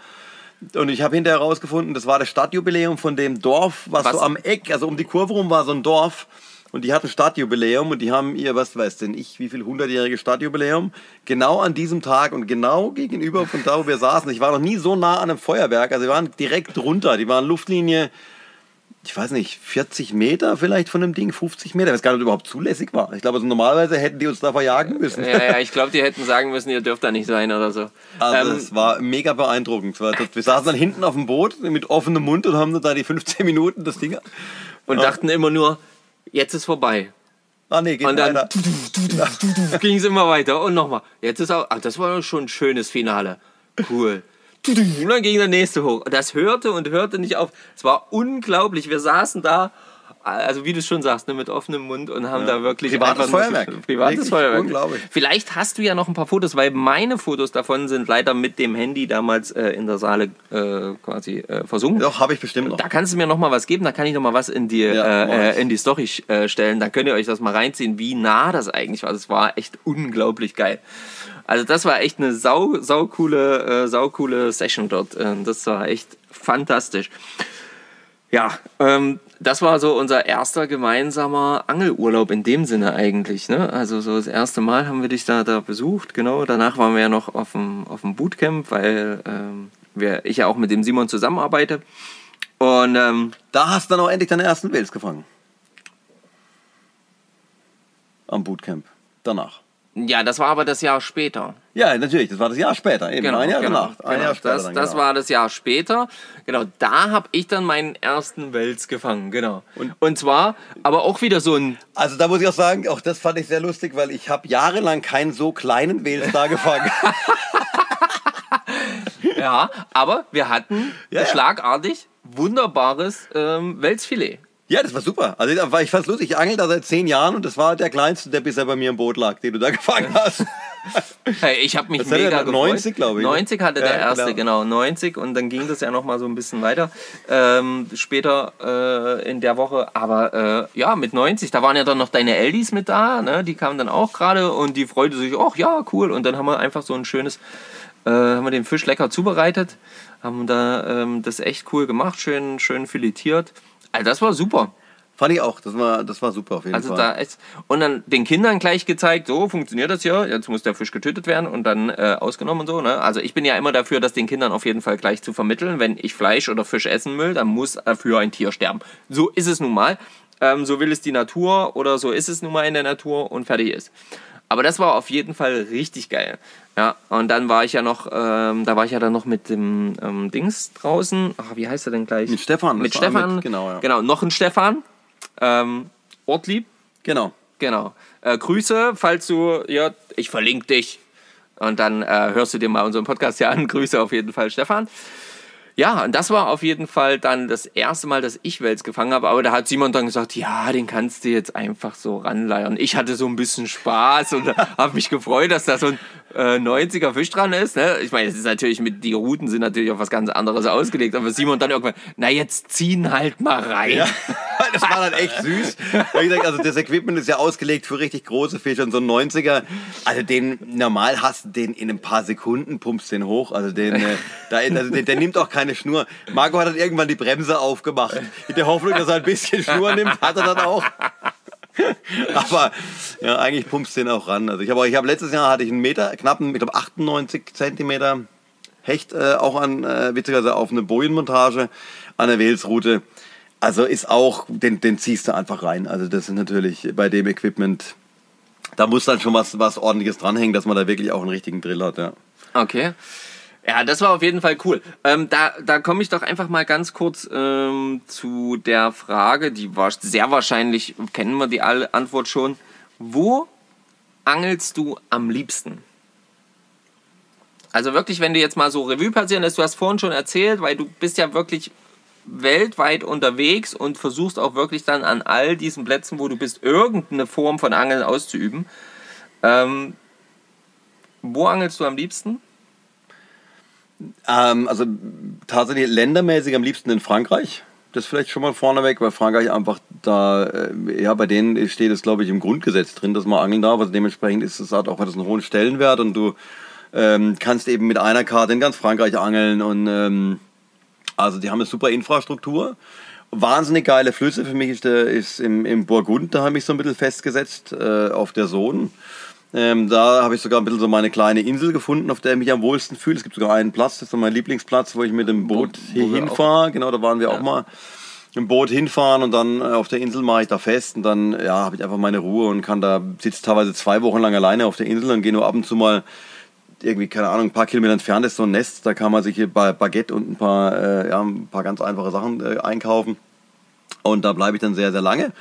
Und ich habe hinterher herausgefunden, das war das Stadtjubiläum von dem Dorf, was, Was? so am Eck, also um die Kurve rum war so ein Dorf. Und die hatten Stadtjubiläum und die haben ihr, was weiß denn ich, wie viel hundertjährige Stadtjubiläum, genau an diesem Tag und genau gegenüber von da, wo wir saßen. Ich war noch nie so nah an einem Feuerwerk, also wir waren direkt drunter. Die waren Luftlinie, ich weiß nicht, 40 Meter vielleicht von dem Ding, 50 Meter. Weiß gar nicht, überhaupt zulässig war. Ich glaube, also normalerweise hätten die uns da verjagen müssen. ja, ja, ich glaube, die hätten sagen müssen, ihr dürft da nicht sein oder so. Also Ähm, es war mega beeindruckend. Wir saßen dann hinten auf dem Boot mit offenem Mund und haben da die 15 Minuten das Ding. und dachten immer nur, jetzt ist vorbei. Ah nee, geht Und dann weiter. <laughs> ging es immer weiter und nochmal. Jetzt ist auch, ach, das war schon ein schönes Finale. Cool. Und dann ging der nächste hoch. Und das hörte und hörte nicht auf. Es war unglaublich. Wir saßen da also wie du schon sagst, ne, mit offenem Mund und haben da wirklich Privates Feuerwerk. Privates Wirklich Feuerwerk. unglaublich. Vielleicht hast du ja noch ein paar Fotos, weil meine Fotos davon sind leider mit dem Handy damals äh, in der Saale äh, quasi äh, versunken. Doch, habe ich bestimmt noch. Da kannst du mir noch mal was geben, da kann ich noch mal was in die, Ja, äh, äh, in die Story äh, stellen. Dann könnt ihr euch das mal reinziehen, wie nah das eigentlich war. Das war echt unglaublich geil. Also das war echt eine sau, sau coole, sau coole Session dort. Äh, das war echt fantastisch. Ja, ähm, das war so unser erster gemeinsamer Angelurlaub in dem Sinne eigentlich. Ne? Also so das erste Mal haben wir dich da, da besucht, genau. Danach waren wir ja noch auf dem, auf dem Bootcamp, weil ähm, wir, ich ja auch mit dem Simon zusammenarbeite. Und ähm, Da hast du dann auch endlich deine ersten Wels gefangen. Am Bootcamp. Danach. Ja, das war aber das Jahr später. Ja, natürlich. Das war das Jahr später. Eben ein Jahr danach. Ein genau. Jahr später. das dann, das genau. war das Jahr später. Genau, da habe ich dann meinen ersten Wels gefangen. Genau. Und, und zwar, aber auch wieder so ein Also da muss ich auch sagen, auch das fand ich sehr lustig, weil ich habe jahrelang keinen so kleinen Wels da gefangen. <laughs> Ja, aber wir hatten Ja, ja. schlagartig wunderbares ähm, Welsfilet. Ja, das war super. Also da war ich fast lustig. Ich angel da seit zehn Jahren und das war der kleinste, der bisher bei mir im Boot lag, den du da <laughs> gefangen hast. Hey, ich habe mich Das mega gefreut. 90, glaube ich, ne? 90 hatte der Ja, erste, genau. 90 und dann ging das ja noch mal so ein bisschen weiter ähm, später äh, in der Woche. Aber äh, ja, mit 90, da waren ja dann noch deine Eldis mit da, ne? die kamen dann auch gerade und die freute sich, ach ja, cool. Und dann haben wir einfach so ein schönes, äh, haben wir den Fisch lecker zubereitet, haben da ähm, das echt cool gemacht, schön, schön filetiert. Also das war super. Fand ich auch. Das war, das war super auf jeden Also Fall. da ist, und dann den Kindern gleich gezeigt, so funktioniert das ja, jetzt muss der Fisch getötet werden und dann äh, ausgenommen und so. Ne? Also ich bin ja immer dafür, das den Kindern auf jeden Fall gleich zu vermitteln. Wenn ich Fleisch oder Fisch essen will, dann muss dafür ein Tier sterben. So ist es nun mal. Ähm, so will es die Natur oder so ist es nun mal in der Natur und fertig ist. Aber das war auf jeden Fall richtig geil. Ja, und dann war ich ja noch, ähm, da war ich ja dann noch mit dem ähm, Dings draußen. Ach, wie heißt er denn gleich? Mit Stefan, Mit Stefan. mit- genau, ja. Genau, noch ein Stefan. Ähm, Ortlieb. genau. Genau. Äh, Grüße, falls du, ja, ich verlinke dich. Und dann äh, hörst du dir mal unseren Podcast hier an. <laughs> Grüße auf jeden Fall, Stefan. Ja, und das war auf jeden Fall dann das erste Mal, dass ich Wels gefangen habe. Aber da hat Simon dann gesagt, ja, den kannst du jetzt einfach so ranleiern. Ich hatte so ein bisschen Spaß und <laughs> habe mich gefreut, dass da so ein äh, 90er Fisch dran ist. Ne? Ich meine, es ist natürlich mit, die Routen sind natürlich auf was ganz anderes ausgelegt. Aber Simon dann irgendwann, na jetzt ziehen halt mal rein. Ja, <laughs> das war dann echt süß. Wie gesagt, also das Equipment ist ja ausgelegt für richtig große Fische und so ein 90er, also den normal hast du den in ein paar Sekunden, pumpst den hoch, also den, äh, da, also der, der nimmt auch keine Schnur. Marco hat dann irgendwann die Bremse aufgemacht. In der Hoffnung, dass er ein bisschen Schnur nimmt, hat er dann auch. <laughs> Aber ja, eigentlich pumpst du den auch ran. Also ich habe ich hab letztes Jahr hatte ich einen Meter, knappen, ich glaube 98 Zentimeter Hecht äh, auch an, äh, witzigerweise auf eine Bojenmontage an der Welsroute. Also ist auch, den, den ziehst du einfach rein. Also das ist natürlich bei dem Equipment, da muss dann schon was, was ordentliches dranhängen, dass man da wirklich auch einen richtigen Drill hat, ja. Okay. Ja, das war auf jeden Fall cool. Ähm, da da komme ich doch einfach mal ganz kurz ähm, zu der Frage, die war sehr wahrscheinlich, kennen wir die Antwort schon. Wo angelst du am liebsten? Also wirklich, wenn du jetzt mal so Revue passieren lässt, du hast vorhin schon erzählt, weil du bist ja wirklich weltweit unterwegs und versuchst auch wirklich dann an all diesen Plätzen, wo du bist, irgendeine Form von Angeln auszuüben. Ähm, wo angelst du am liebsten? Ähm, also tatsächlich ländermäßig am liebsten in Frankreich. Das vielleicht schon mal vorneweg, weil Frankreich einfach da, äh, ja, bei denen steht es, glaube ich, im Grundgesetz drin, dass man angeln darf. Also dementsprechend ist es hat auch hat es einen hohen Stellenwert und du ähm, kannst eben mit einer Karte in ganz Frankreich angeln und ähm, also die haben eine super Infrastruktur. Wahnsinnig geile Flüsse. Für mich ist, der, ist im, im Burgund, da habe ich so ein bisschen festgesetzt, äh, auf der Sohn. Ähm, da habe ich sogar ein bisschen so meine kleine Insel gefunden, auf der ich mich am wohlsten fühle. Es gibt sogar einen Platz, das ist so mein Lieblingsplatz, wo ich mit dem Boot Wo- wir hinfahre. Genau, da waren wir auch mal im Boot hinfahren und dann äh, auf der Insel mache ich da fest und dann ja, habe ich einfach meine Ruhe und kann da, sitze teilweise zwei Wochen lang alleine auf der Insel und gehe nur ab und zu mal irgendwie, keine Ahnung, ein paar Kilometer entfernt ist so ein Nest, da kann man sich hier bei Baguette und ein paar, äh, ja, ein paar ganz einfache Sachen äh, einkaufen. Und da bleibe ich dann sehr, sehr lange.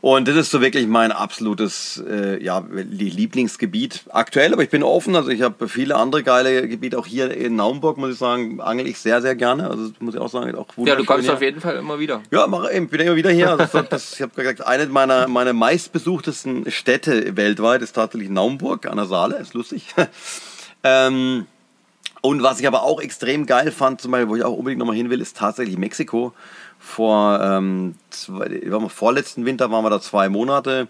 Und das ist so wirklich mein absolutes äh, ja, Lieblingsgebiet aktuell, aber ich bin offen. Also ich habe viele andere geile Gebiete. Auch hier in Naumburg, muss ich sagen, angel ich sehr, sehr gerne. Also muss ich auch sagen, auch Ja, du kommst hier. auf jeden Fall immer wieder. Ja, mach, ich bin immer wieder hier. Also das, ich habe gesagt, eine meiner, meiner meistbesuchtesten Städte weltweit ist tatsächlich Naumburg an der Saale. Ist lustig. <laughs> ähm, und was ich aber auch extrem geil fand, zum Beispiel, wo ich auch unbedingt nochmal hin will, ist tatsächlich Mexiko vor ähm, zwei, vorletzten Winter waren wir da zwei Monate.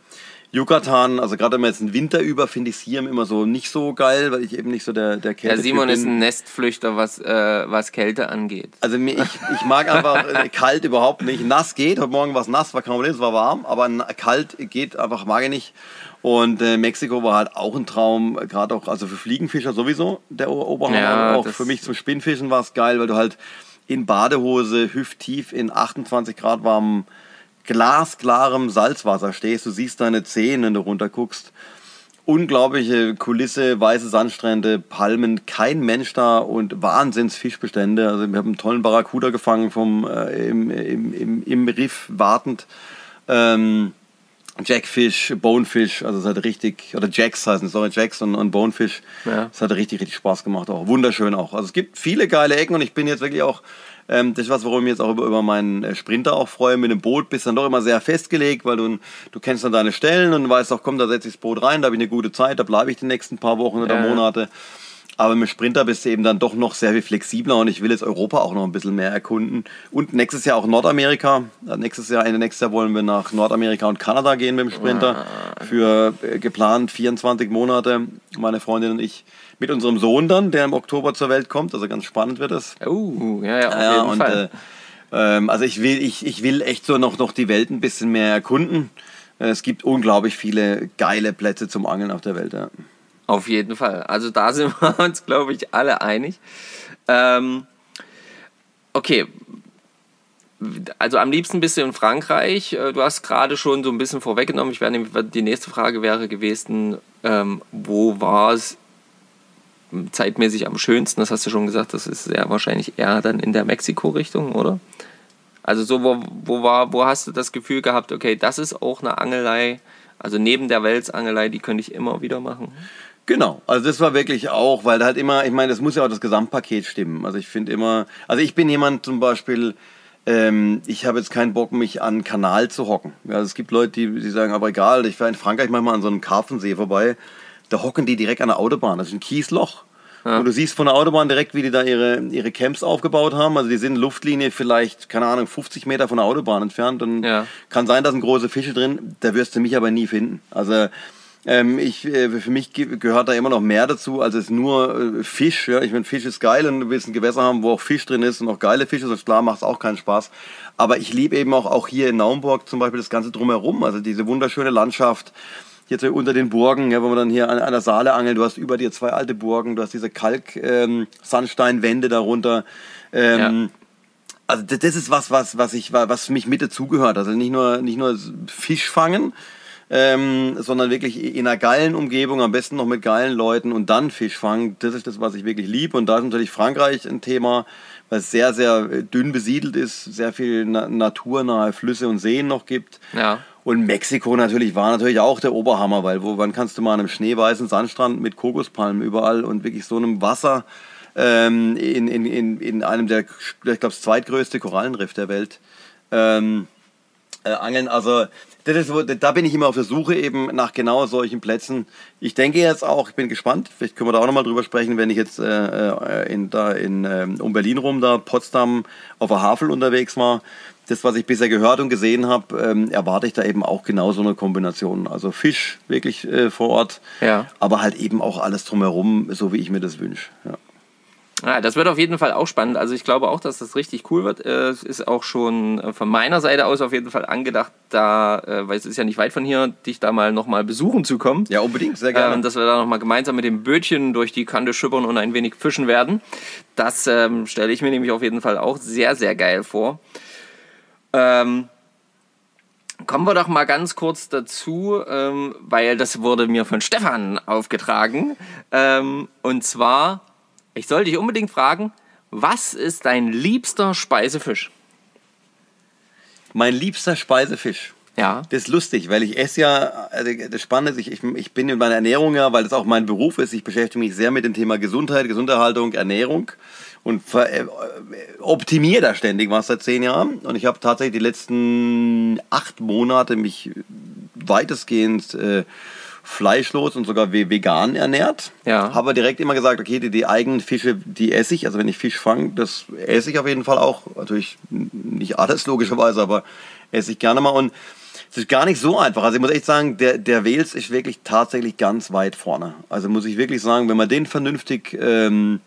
Yucatan, also gerade wenn man jetzt einen Winter über, finde ich es hier immer so nicht so geil, weil ich eben nicht so der, der Kälte Der Simon bin. ist ein Nestflüchter, was, äh, was Kälte angeht. Also ich, ich mag einfach <laughs> äh, kalt überhaupt nicht. Nass geht, heute Morgen war es nass, war kein Problem, es war warm, aber kalt geht einfach, mag ich nicht. Und äh, Mexiko war halt auch ein Traum, gerade auch, also für Fliegenfischer sowieso, der Oberhammer. Ja, auch für mich zum Spinnfischen war es geil, weil du halt in Badehose, hüfttief in 28 Grad warmem, glasklarem Salzwasser stehst. Du siehst deine Zehen, wenn du runter guckst. Unglaubliche Kulisse, weiße Sandstrände, Palmen, kein Mensch da und Wahnsinnsfischbestände. Also wir haben einen tollen Barracuda gefangen vom, äh, im, im, im, im Riff wartend. Ähm, Jackfish, Bonefish, also es hat richtig, oder Jacks heißen, sorry, Jacks und, und Bonefish. Ja. Es hat richtig, richtig Spaß gemacht auch. Wunderschön auch. Also es gibt viele geile Ecken und ich bin jetzt wirklich auch, ähm, das ist was, worum ich jetzt auch über, über meinen äh, Sprinter auch freue. Mit dem Boot bist dann doch immer sehr festgelegt, weil du, du kennst dann deine Stellen und weißt auch, komm, da setze ich das Boot rein, da habe ich eine gute Zeit, da bleibe ich die nächsten paar Wochen oder ja. Monate. Aber mit Sprinter bist du eben dann doch noch sehr viel flexibler und ich will jetzt Europa auch noch ein bisschen mehr erkunden. Und nächstes Jahr auch Nordamerika. Nächstes Jahr, Ende nächstes Jahr wollen wir nach Nordamerika und Kanada gehen mit dem Sprinter. Für äh, geplant 24 Monate. Meine Freundin und ich mit unserem Sohn dann, der im Oktober zur Welt kommt. Also ganz spannend wird es. Oh, ja, ja, auf ja, jeden und, Fall. Äh, ähm, also ich will, ich, ich will echt so noch, noch die Welt ein bisschen mehr erkunden. Äh, es gibt unglaublich viele geile Plätze zum Angeln auf der Welt. Ja. Auf jeden Fall. Also da sind <laughs> wir uns, glaube ich, alle einig. Ähm, okay. Also am liebsten bist du in Frankreich. Äh, du hast gerade schon so ein bisschen vorweggenommen. Ich werde, die nächste Frage wäre gewesen, ähm, wo war es zeitmäßig am schönsten? Das hast du schon gesagt, das ist sehr wahrscheinlich eher dann in der Mexiko-Richtung, oder? Also so, wo, wo, war, wo hast du das Gefühl gehabt, okay, das ist auch eine Angelei, also neben der Welsangelei, die könnte ich immer wieder machen? Genau, also das war wirklich auch, weil da halt immer, ich meine, das muss ja auch das Gesamtpaket stimmen. Also ich finde immer, also ich bin jemand zum Beispiel, ähm, ich habe jetzt keinen Bock, mich an einen Kanal zu hocken. Ja, also es gibt Leute, die, die sagen, aber egal, ich war in Frankreich manchmal an so einem Karpfensee vorbei, da hocken die direkt an der Autobahn, das ist ein Kiesloch. Ja. Und du siehst von der Autobahn direkt, wie die da ihre, ihre Camps aufgebaut haben. Also die sind Luftlinie vielleicht, keine Ahnung, 50 Meter von der Autobahn entfernt. Und ja. kann sein, da sind große Fische drin. Da wirst du mich aber nie finden. Also ähm, ich, äh, für mich gehört da immer noch mehr dazu, als es nur äh, Fisch. Ja? Ich meine, Fisch ist geil und du willst ein Gewässer haben, wo auch Fisch drin ist und auch geile Fische, sonst klar macht es auch keinen Spaß. Aber ich liebe eben auch, auch hier in Naumburg zum Beispiel das Ganze drumherum, also diese wunderschöne Landschaft hier unter den Burgen, ja, wo man dann hier an, der Saale angelt, du hast über dir zwei alte Burgen, du hast diese Kalk-Sandsteinwände ähm, darunter. Ähm, ja. Also das ist was, was, was ich, was für mich mit dazugehört. Also nicht nur, nicht nur Fisch fangen, ähm, sondern wirklich in einer geilen Umgebung, am besten noch mit geilen Leuten und dann Fisch fangen. Das ist das, was ich wirklich liebe. Und da ist natürlich Frankreich ein Thema, was sehr, sehr dünn besiedelt ist, sehr viel na naturnahe Flüsse und Seen noch gibt. Ja. Und Mexiko natürlich war natürlich auch der Oberhammer, weil wo, wann kannst du mal an einem schneeweißen Sandstrand mit Kokospalmen überall und wirklich so einem Wasser ähm, in, in, in, in einem der, ich glaube, das zweitgrößte Korallenriff der Welt ähm, äh, angeln. Also das ist, da bin ich immer auf der Suche eben nach genau solchen Plätzen. Ich denke jetzt auch, ich bin gespannt, vielleicht können wir da auch nochmal drüber sprechen, wenn ich jetzt äh, äh in, da in, äh, um Berlin rum, da Potsdam auf der Havel unterwegs war. Das, was ich bisher gehört und gesehen habe, ähm, erwarte ich da eben auch genau so eine Kombination. Also Fisch wirklich äh, vor Ort, ja. aber halt eben auch alles drumherum, so wie ich mir das wünsche. Ja. Ja, das wird auf jeden Fall auch spannend. Also ich glaube auch, dass das richtig cool wird. Äh, es ist auch schon äh, von meiner Seite aus auf jeden Fall angedacht, da, äh, weil es ist ja nicht weit von hier, dich da mal nochmal besuchen zu kommen. Ja, unbedingt, sehr gerne. Ähm, dass wir da nochmal gemeinsam mit dem Bötchen durch die Kante schippern und ein wenig fischen werden. Das ähm, stelle ich mir nämlich auf jeden Fall auch sehr, sehr geil vor. Ähm, Kommen wir doch mal ganz kurz dazu, ähm, weil das wurde mir von Stefan aufgetragen. Ähm, und zwar ich soll dich unbedingt fragen, was ist dein liebster Speisefisch? Mein liebster Speisefisch. Ja. Das ist lustig, weil ich esse ja, also das Spannende ist, ich, ich, bin in meiner Ernährung ja, weil das auch mein Beruf ist, ich beschäftige mich sehr mit dem Thema Gesundheit, Gesunderhaltung, Ernährung und äh, optimiere da ständig was seit zehn Jahren. Und ich habe tatsächlich die letzten acht Monate mich weitestgehend äh, fleischlos und sogar ve- vegan ernährt. Ja. Habe direkt immer gesagt, okay, die, die eigenen Fische, die esse ich. Also wenn ich Fisch fange, das esse ich auf jeden Fall auch. Natürlich nicht alles logischerweise, aber esse ich gerne mal. Und es ist gar nicht so einfach. Also ich muss echt sagen, der, der Wels ist wirklich tatsächlich ganz weit vorne. Also muss ich wirklich sagen, wenn man den vernünftig ähm,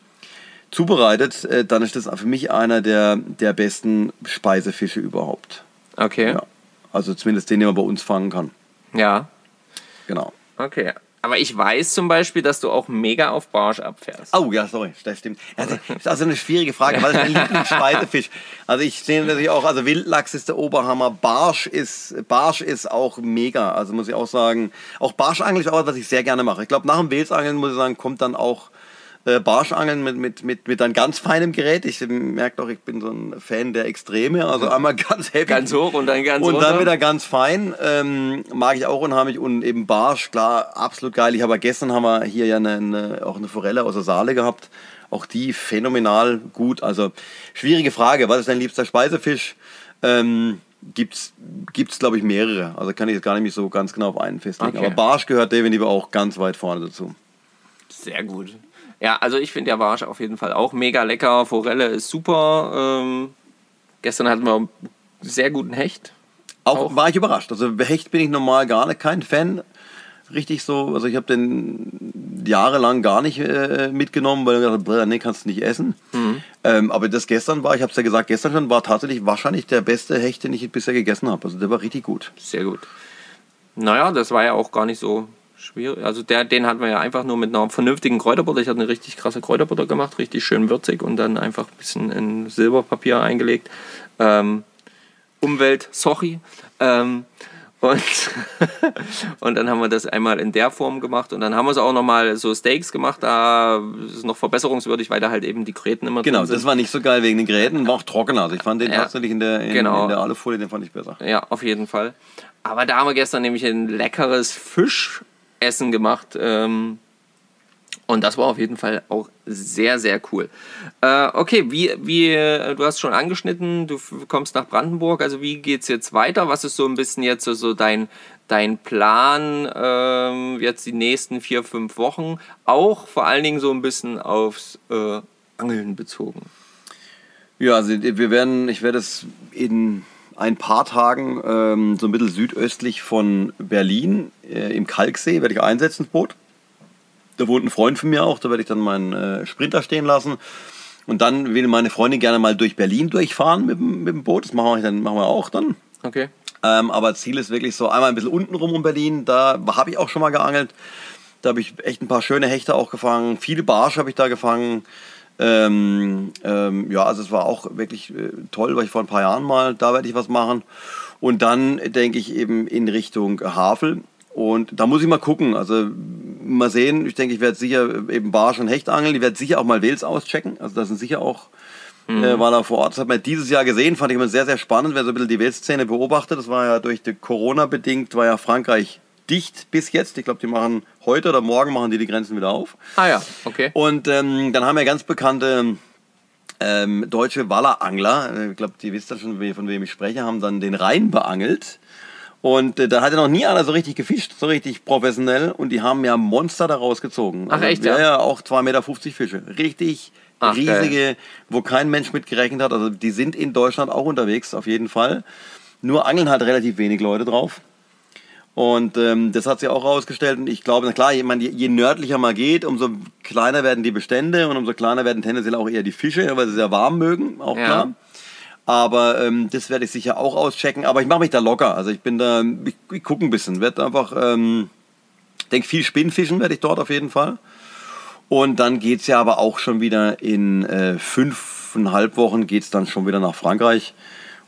zubereitet, äh, dann ist das für mich einer der, der besten Speisefische überhaupt. Okay. Ja. Also zumindest den, den man bei uns fangen kann. ja. Genau. Okay. Aber ich weiß zum Beispiel, dass du auch mega auf Barsch abfährst. Oh ja, sorry, das stimmt. Also, das ist also eine schwierige Frage, weil das ist mein Lieblingsspeiseffisch. Also ich sehe natürlich auch, also Wildlachs ist der Oberhammer, Barsch ist, Barsch ist auch mega. Also muss ich auch sagen, auch Barschangeln ist auch was, was ich sehr gerne mache. Ich glaube, nach dem Welsangeln, muss ich sagen, kommt dann auch äh, Barschangeln mit, mit, mit, mit einem ganz feinem Gerät. Ich merke doch, ich bin so ein Fan der Extreme. Also einmal ganz heavy. Ganz hoch und dann ganz Und runter. dann wieder ganz fein. Ähm, mag ich auch unheimlich. Und eben Barsch, klar, absolut geil. Ich habe gestern haben wir hier ja eine, eine, auch eine Forelle aus der Saale gehabt. Auch die phänomenal gut. Also schwierige Frage. Was ist dein liebster Speisefisch? Ähm, gibt's gibt's glaube ich mehrere. Also kann ich jetzt gar nicht so ganz genau auf einen festlegen. Okay. Aber Barsch gehört definitiv auch ganz weit vorne dazu. Sehr gut. Ja, also ich finde der Barsch auf jeden Fall auch mega lecker. Forelle ist super. Ähm, gestern hatten wir einen sehr guten Hecht. Auch, Auch? war ich überrascht. Also Hecht bin ich normal gar nicht kein Fan. Richtig so, also ich habe den jahrelang gar nicht äh, mitgenommen, weil ich gedacht habe, nee, kannst du nicht essen. Ähm, aber das gestern war, ich habe es ja gesagt, gestern schon war tatsächlich wahrscheinlich der beste Hecht, den ich bisher gegessen habe. Also der war richtig gut. Sehr gut. Naja, das war ja auch gar nicht so schwierig. Also der, den hatten wir ja einfach nur mit einer vernünftigen Kräuterbutter. Ich hatte eine richtig krasse Kräuterbutter gemacht, richtig schön würzig und dann einfach ein bisschen in Silberpapier eingelegt. Ähm, Umwelt, sorry. Ähm, und, <laughs> und dann haben wir das einmal in der Form gemacht und dann haben wir es auch nochmal so Steaks gemacht. Da ist noch verbesserungswürdig, weil da halt eben die Gräten immer Genau, drin sind. das war nicht so geil wegen den Geräten, war auch trockener. Also ich fand den Ja. tatsächlich in der, in, Genau. in der Alufolie, den fand ich besser. Ja, auf jeden Fall. Aber da haben wir gestern nämlich ein leckeres Fischessen gemacht. Ähm, und das war auf jeden Fall auch sehr, sehr cool. Äh, okay, wie, wie, äh, du hast schon angeschnitten, du kommst nach Brandenburg. Also wie geht's jetzt weiter? Was ist so ein bisschen jetzt so, so dein, dein Plan ähm, jetzt die nächsten vier, fünf Wochen? Auch vor allen Dingen so ein bisschen aufs äh, Angeln bezogen. Ja, also wir werden, ich werde es in ein paar Tagen ähm, so ein bisschen südöstlich von Berlin äh, im Kalksee werde ich einsetzen, das Boot. Da wohnt ein Freund von mir auch, da werde ich dann meinen äh, Sprinter stehen lassen. Und dann will meine Freundin gerne mal durch Berlin durchfahren mit, dem- mit dem Boot. Das machen wir, dann, machen wir auch dann. Okay. Ähm, aber Ziel ist wirklich so einmal ein bisschen unten rum um Berlin. Da habe ich auch schon mal geangelt. Da habe ich echt ein paar schöne Hechte auch gefangen. Viele Barsch habe ich da gefangen. Ähm, ähm, ja, also es war auch wirklich äh, toll, weil ich vor ein paar Jahren mal, da werde ich was machen. Und dann denke ich eben in Richtung Havel. Und da muss ich mal gucken. Also mal sehen. Ich denke, ich werde sicher eben Barsch und Hecht angeln. Ich werde sicher auch mal Wels auschecken. Also das sind sicher auch äh, war da vor Ort. Das hat man dieses Jahr gesehen, fand ich immer sehr, sehr spannend, wer so ein bisschen die Weltszene beobachtet. Das war ja durch die Corona bedingt, war ja Frankreich dicht bis jetzt. Ich glaube, die machen heute oder morgen machen die die Grenzen wieder auf. Ah ja, okay. Und ähm, dann haben wir ganz bekannte ähm, deutsche Wallerangler, ich glaube, die wisst ja schon, von wem ich spreche, haben dann den Rhein beangelt. Und äh, da hatte noch nie einer so richtig gefischt, so richtig professionell. Und die haben ja Monster da rausgezogen. Ach, echt, ja? ja? Ja, auch 2,50 Meter Fische. Richtig Ach, riesige, wo kein Mensch mit gerechnet hat. Also die sind in Deutschland auch unterwegs, auf jeden Fall. Nur angeln halt relativ wenig Leute drauf. Und ähm, das hat sich auch herausgestellt. Und ich glaube, na klar, ich meine, je, je nördlicher man geht, umso kleiner werden die Bestände und umso kleiner werden tendenziell auch eher die Fische, weil sie sehr warm mögen, auch Ja. klar. Aber ähm, das werde ich sicher auch auschecken. Aber ich mache mich da locker. Also ich bin da, ich, ich gucke ein bisschen. Werde einfach, ähm, denke viel Spinnfischen werde ich dort auf jeden Fall. Und dann geht es ja aber auch schon wieder in äh, fünfeinhalb Wochen geht es dann schon wieder nach Frankreich.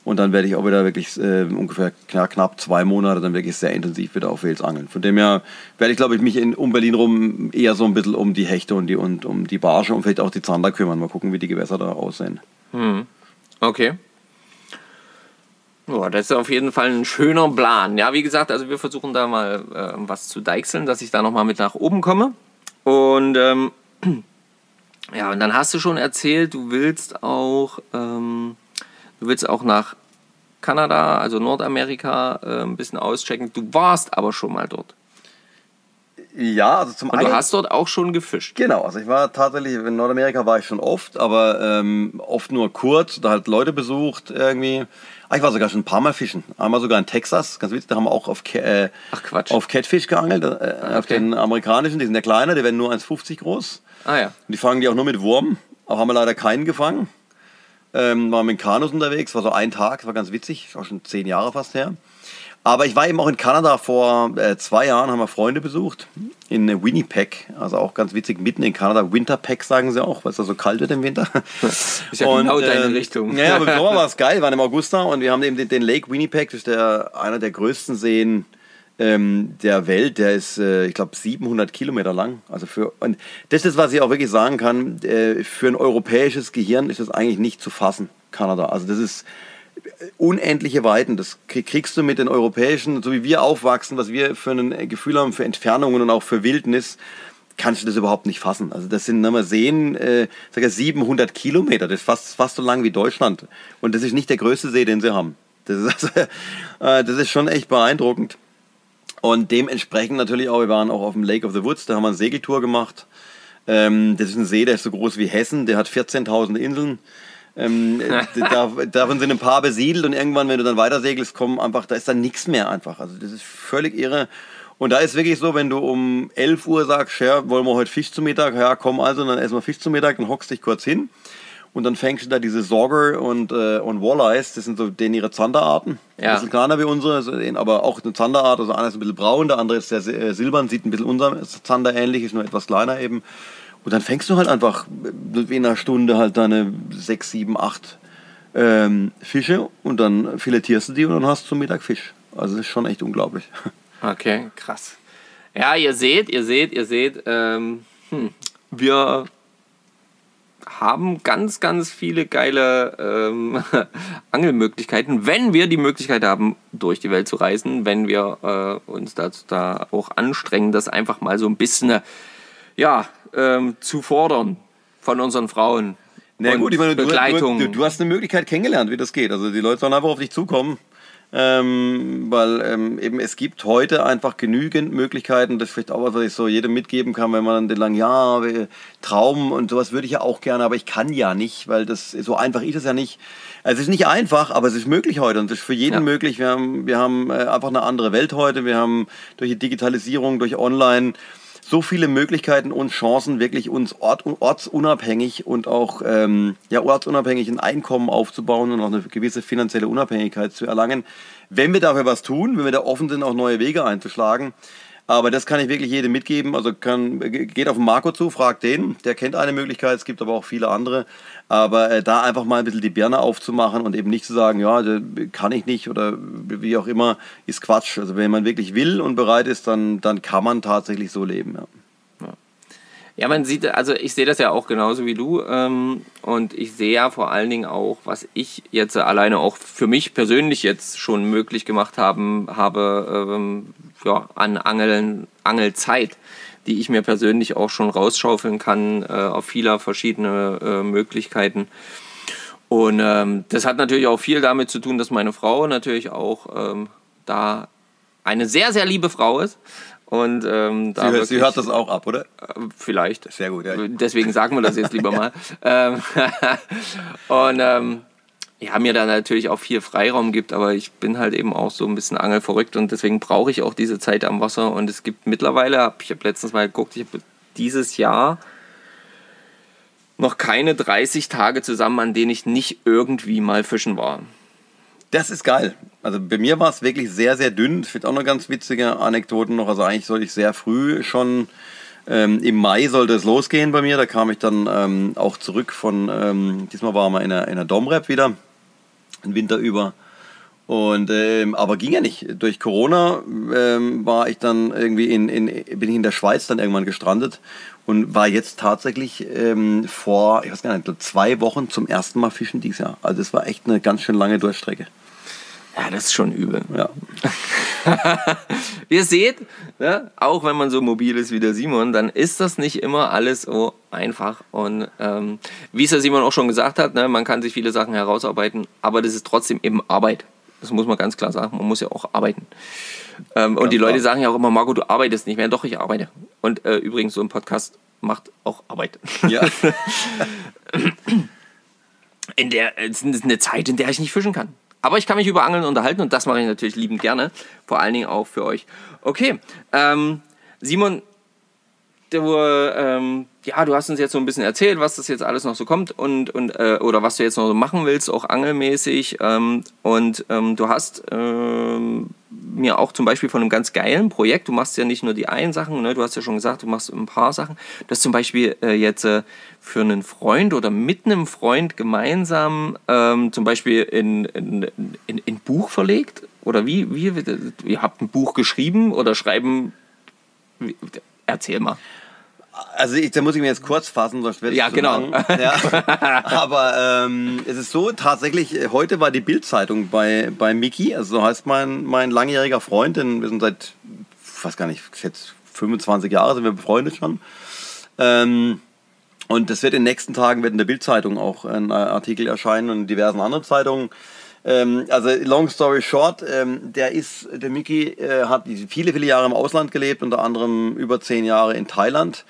Und dann werde ich auch wieder wirklich äh, ungefähr knapp, zwei Monate dann wirklich sehr intensiv wieder auf Wales angeln. Von dem her werde ich, glaube ich, mich in, um Berlin rum eher so ein bisschen um die Hechte und, die, und um die Barsche und vielleicht auch die Zander kümmern. Mal gucken, wie die Gewässer da aussehen. Okay. Ja, das ist auf jeden Fall ein schöner Plan. Ja, wie gesagt, also wir versuchen da mal äh, was zu deichseln, dass ich da nochmal mit nach oben komme. Und ähm, <clears throat> ja, und dann hast du schon erzählt, du willst auch, ähm, du willst auch nach Kanada, also Nordamerika, äh, ein bisschen auschecken. Du warst aber schon mal dort. Ja, also zum Und du hast dort auch schon gefischt. Genau, also ich war tatsächlich, in Nordamerika war ich schon oft, aber ähm, oft nur kurz, da halt Leute besucht irgendwie. Ah, ich war sogar schon ein paar Mal fischen. Einmal sogar in Texas, ganz witzig, da haben wir auch auf, äh, Ach, Quatsch. auf Catfish geangelt, äh, auf okay. den amerikanischen, die sind ja kleiner, die werden nur 1,50 groß. Ah ja. Und die fangen die auch nur mit Wurm, aber haben wir leider keinen gefangen. Ähm, waren mit Kanus unterwegs, war so ein Tag, war ganz witzig, auch schon zehn Jahre fast her. Aber ich war eben auch in Kanada vor äh, zwei Jahren, haben wir Freunde besucht, in Winnipeg, also auch ganz witzig, mitten in Kanada, Winterpack sagen sie auch, weil es da so kalt wird im Winter. <laughs> Ist ja genau deine Richtung. Ja, aber im Sommer <laughs> war es geil, wir waren im August da und wir haben eben den, den Lake Winnipeg, das ist der, einer der größten Seen ähm, der Welt, der ist, äh, ich glaube, 700 Kilometer lang. Also für, und das ist, was ich auch wirklich sagen kann, äh, für ein europäisches Gehirn ist das eigentlich nicht zu fassen, Kanada. Also das ist unendliche Weiten. Das krieg- kriegst du mit den europäischen, so wie wir aufwachsen, was wir für ein Gefühl haben für Entfernungen und auch für Wildnis, kannst du das überhaupt nicht fassen. Also das sind, wenn wir sehen, äh, sag ich, 700 Kilometer, das ist fast, fast so lang wie Deutschland. Und das ist nicht der größte See, den sie haben. Das ist, also, <laughs> äh, das ist schon echt beeindruckend. Und dementsprechend natürlich auch, wir waren auch auf dem Lake of the Woods, da haben wir eine Segeltour gemacht. Ähm, das ist ein See, der ist so groß wie Hessen, der hat 14.000 Inseln. Ähm, äh, <laughs> da, davon sind ein paar besiedelt und irgendwann, wenn du dann weiter segelst, kommen einfach, da ist dann nichts mehr einfach. Also das ist völlig irre. Und da ist wirklich so, wenn du um 11 Uhr sagst, ja, wollen wir heute Fisch zum Mittag? Ja, komm also, dann essen wir Fisch zum Mittag, dann hockst dich kurz hin. Und dann fängst du da diese Sorger und, äh, und Walleyes, das sind so denen ihre Zanderarten. Ja. Ein bisschen kleiner wie unsere, aber auch eine Zanderart. Also einer ist ein bisschen braun, der andere ist sehr äh, silbern, sieht ein bisschen unserem Zander ähnlich, ist nur etwas kleiner eben. Und dann fängst du halt einfach in einer Stunde halt deine sechs, sieben, acht ähm, Fische und dann filetierst du die und dann hast du zum Mittag Fisch. Also das ist schon echt unglaublich. <laughs> Okay, krass. Ja, ihr seht, ihr seht, ihr seht, ähm, hm, wir haben ganz, ganz viele geile ähm, <laughs> Angelmöglichkeiten, wenn wir die Möglichkeit haben, durch die Welt zu reisen, wenn wir äh, uns dazu da auch anstrengen, das einfach mal so ein bisschen ja, ähm, zu fordern von unseren Frauen. Na gut, ich meine, du, Begleitung. du, du, du hast eine Möglichkeit kennengelernt, wie das geht. Also die Leute sollen einfach auf dich zukommen. Ähm, weil ähm, eben es gibt heute einfach genügend Möglichkeiten, das ist vielleicht auch was, was ich so jedem mitgeben kann, wenn man dann den langen, ja, wir- Traum und sowas würde ich ja auch gerne, aber ich kann ja nicht, weil das so einfach ist es ja nicht. Also es ist nicht einfach, aber es ist möglich heute und es ist für jeden Ja. möglich. Wir haben, wir haben äh, einfach eine andere Welt heute. Wir haben durch die Digitalisierung, durch Online so viele Möglichkeiten und Chancen, wirklich uns ort, ortsunabhängig und auch ähm, ja, ortsunabhängig ein Einkommen aufzubauen und auch eine gewisse finanzielle Unabhängigkeit zu erlangen. Wenn wir dafür was tun, wenn wir da offen sind, auch neue Wege einzuschlagen. Aber das kann ich wirklich jedem mitgeben. Also kann, geht auf den Marco zu, fragt den. Der kennt eine Möglichkeit, es gibt aber auch viele andere. Aber äh, da einfach mal ein bisschen die Birne aufzumachen und eben nicht zu sagen, ja, kann ich nicht oder wie auch immer, ist Quatsch. Also wenn man wirklich will und bereit ist, dann, dann kann man tatsächlich so leben. Ja. Ja, man sieht, also ich sehe das ja auch genauso wie du. Ähm, und ich sehe ja vor allen Dingen auch, was ich jetzt alleine auch für mich persönlich jetzt schon möglich gemacht haben, habe ähm, ja, an Angeln, Angelzeit, die ich mir persönlich auch schon rausschaufeln kann äh, auf vieler verschiedene äh, Möglichkeiten. Und ähm, das hat natürlich auch viel damit zu tun, dass meine Frau natürlich auch ähm, da eine sehr, sehr liebe Frau ist. Und ähm, Sie, hört- sie wirklich- hört das auch ab, oder? äh, Vielleicht. Sehr gut, ja. Deswegen sagen wir das jetzt lieber <laughs> mal. ähm, <laughs> und ähm, ja, mir da natürlich auch viel Freiraum gibt, aber ich bin halt eben auch so ein bisschen angelverrückt und deswegen brauche ich auch diese Zeit am Wasser. Und es gibt mittlerweile, ich habe letztens mal geguckt, ich habe dieses Jahr noch keine 30 Tage zusammen, an denen ich nicht irgendwie mal fischen war. Das ist geil. Also bei mir war es wirklich sehr, sehr dünn. Es wird auch noch ganz witzige Anekdoten noch. Also eigentlich sollte ich sehr früh schon, ähm, im Mai sollte es losgehen bei mir. Da kam ich dann ähm, auch zurück von, ähm, diesmal waren wir in der, in der Domrep wieder, den Winter über. Und, ähm, aber ging ja nicht. Durch Corona ähm, war ich dann irgendwie in, in, bin ich in der Schweiz dann irgendwann gestrandet und war jetzt tatsächlich ähm, vor, ich weiß gar nicht, zwei Wochen zum ersten Mal fischen dieses Jahr. Also das war echt eine ganz schön lange Durchstrecke. Ja, das ist schon übel. Ja. <laughs> Ihr seht, ne, auch wenn man so mobil ist wie der Simon, dann ist das nicht immer alles so einfach. Und ähm, wie es der Simon auch schon gesagt hat, ne, man kann sich viele Sachen herausarbeiten, aber das ist trotzdem eben Arbeit. Das muss man ganz klar sagen. Man muss ja auch arbeiten. Ähm, und die klar. Leute sagen ja auch immer, Marco, du arbeitest nicht mehr. Doch, ich arbeite. Und äh, übrigens, so ein Podcast macht auch Arbeit. ja. <laughs> in der es ist eine Zeit, in der ich nicht fischen kann. Aber ich kann mich über Angeln unterhalten und das mache ich natürlich liebend gerne. Vor allen Dingen auch für euch. Okay, ähm, Simon, du, ähm, ja, du hast uns jetzt so ein bisschen erzählt, was das jetzt alles noch so kommt und, und äh, oder was du jetzt noch so machen willst, auch angelmäßig. Ähm, und ähm, du hast ähm, mir auch zum Beispiel von einem ganz geilen Projekt, du machst ja nicht nur die einen Sachen, ne, du hast ja schon gesagt, du machst ein paar Sachen. Du hast zum Beispiel äh, jetzt äh, für einen Freund oder mit einem Freund gemeinsam ähm, zum Beispiel in, in, in, in Buch verlegt? Oder wie, wie? Ihr habt ein Buch geschrieben oder schreiben? Wie- Erzähl mal. Also ich, da muss ich mir jetzt kurz fassen, sonst wird es Ja, genau. Ja. <laughs> Aber ähm, es ist so, tatsächlich, äh, heute war die Bildzeitung bei, bei Miki, also so heißt mein, mein langjähriger Freund, denn wir sind seit, ich weiß gar nicht, jetzt 25 Jahre sind wir befreundet schon. Ähm, und das wird in den nächsten Tagen wird in der Bildzeitung auch ein äh, Artikel erscheinen und in diversen anderen Zeitungen. Ähm, also long story short, ähm, der ist, der Miki äh, hat viele, viele Jahre im Ausland gelebt, unter anderem über zehn Jahre in Thailand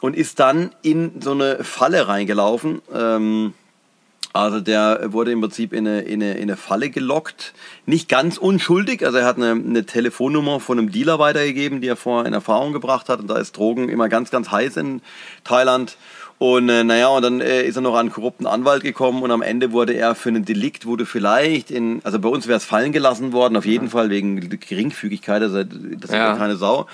und ist dann in so eine Falle reingelaufen. Ähm, also der wurde im Prinzip in eine, in eine, in eine Falle gelockt. Nicht ganz unschuldig, also er hat eine, eine Telefonnummer von einem Dealer weitergegeben, die er vorher in Erfahrung gebracht hat. Und da ist Drogen immer ganz, ganz heiß in Thailand. Und äh, naja, und dann äh, ist er noch an einen korrupten Anwalt gekommen und am Ende wurde er für einen Delikt, wurde vielleicht in, also bei uns wäre es fallen gelassen worden, auf jeden Fall wegen Geringfügigkeit, also das Ja. ist keine Sau.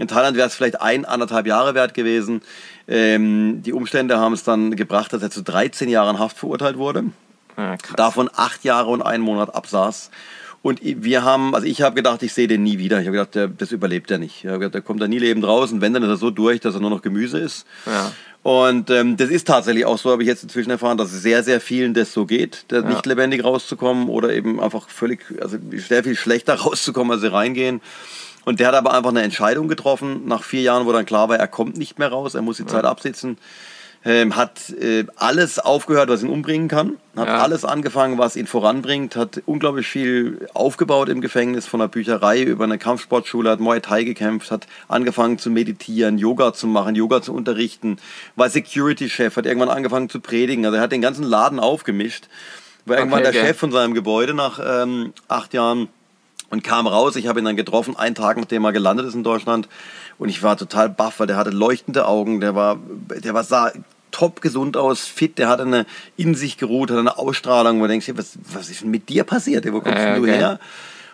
In Thailand wäre es vielleicht ein, anderthalb Jahre wert gewesen. Ähm, die Umstände haben es dann gebracht, dass er zu 13 Jahren Haft verurteilt wurde. Ja. Davon acht Jahre und einen Monat absaß. Und wir haben, also ich habe gedacht, ich sehe den nie wieder. Ich habe gedacht, der, das überlebt er nicht. Ich habe gedacht, der kommt da nie lebend raus und wenn, dann ist er so durch, dass er nur noch Gemüse ist. Ja. Und ähm, das ist tatsächlich auch so, habe ich jetzt inzwischen erfahren, dass es sehr, sehr vielen das so geht, da nicht lebendig rauszukommen oder eben einfach völlig, also sehr viel schlechter <laughs> rauszukommen, als sie reingehen. Und der hat aber einfach eine Entscheidung getroffen, nach vier Jahren, wo dann klar war, er kommt nicht mehr raus, er muss die Zeit absitzen. Ähm, hat äh, alles aufgehört, was ihn umbringen kann, hat Ja. alles angefangen, was ihn voranbringt, hat unglaublich viel aufgebaut im Gefängnis, von der Bücherei über eine Kampfsportschule, hat Muay Thai gekämpft, hat angefangen zu meditieren, Yoga zu machen, Yoga zu unterrichten, war Security-Chef, hat irgendwann angefangen zu predigen, also er hat den ganzen Laden aufgemischt, war irgendwann Okay, der okay. Chef von seinem Gebäude nach ähm, acht Jahren und kam raus. Ich habe ihn dann getroffen, einen Tag nachdem er gelandet ist in Deutschland. Und ich war total baff, weil der hatte leuchtende Augen, der war, der war sah top gesund aus, fit, der hatte eine in sich geruht, hatte eine Ausstrahlung, wo du denkst, hey, was, was ist denn mit dir passiert? Wo kommst Ja, denn du her?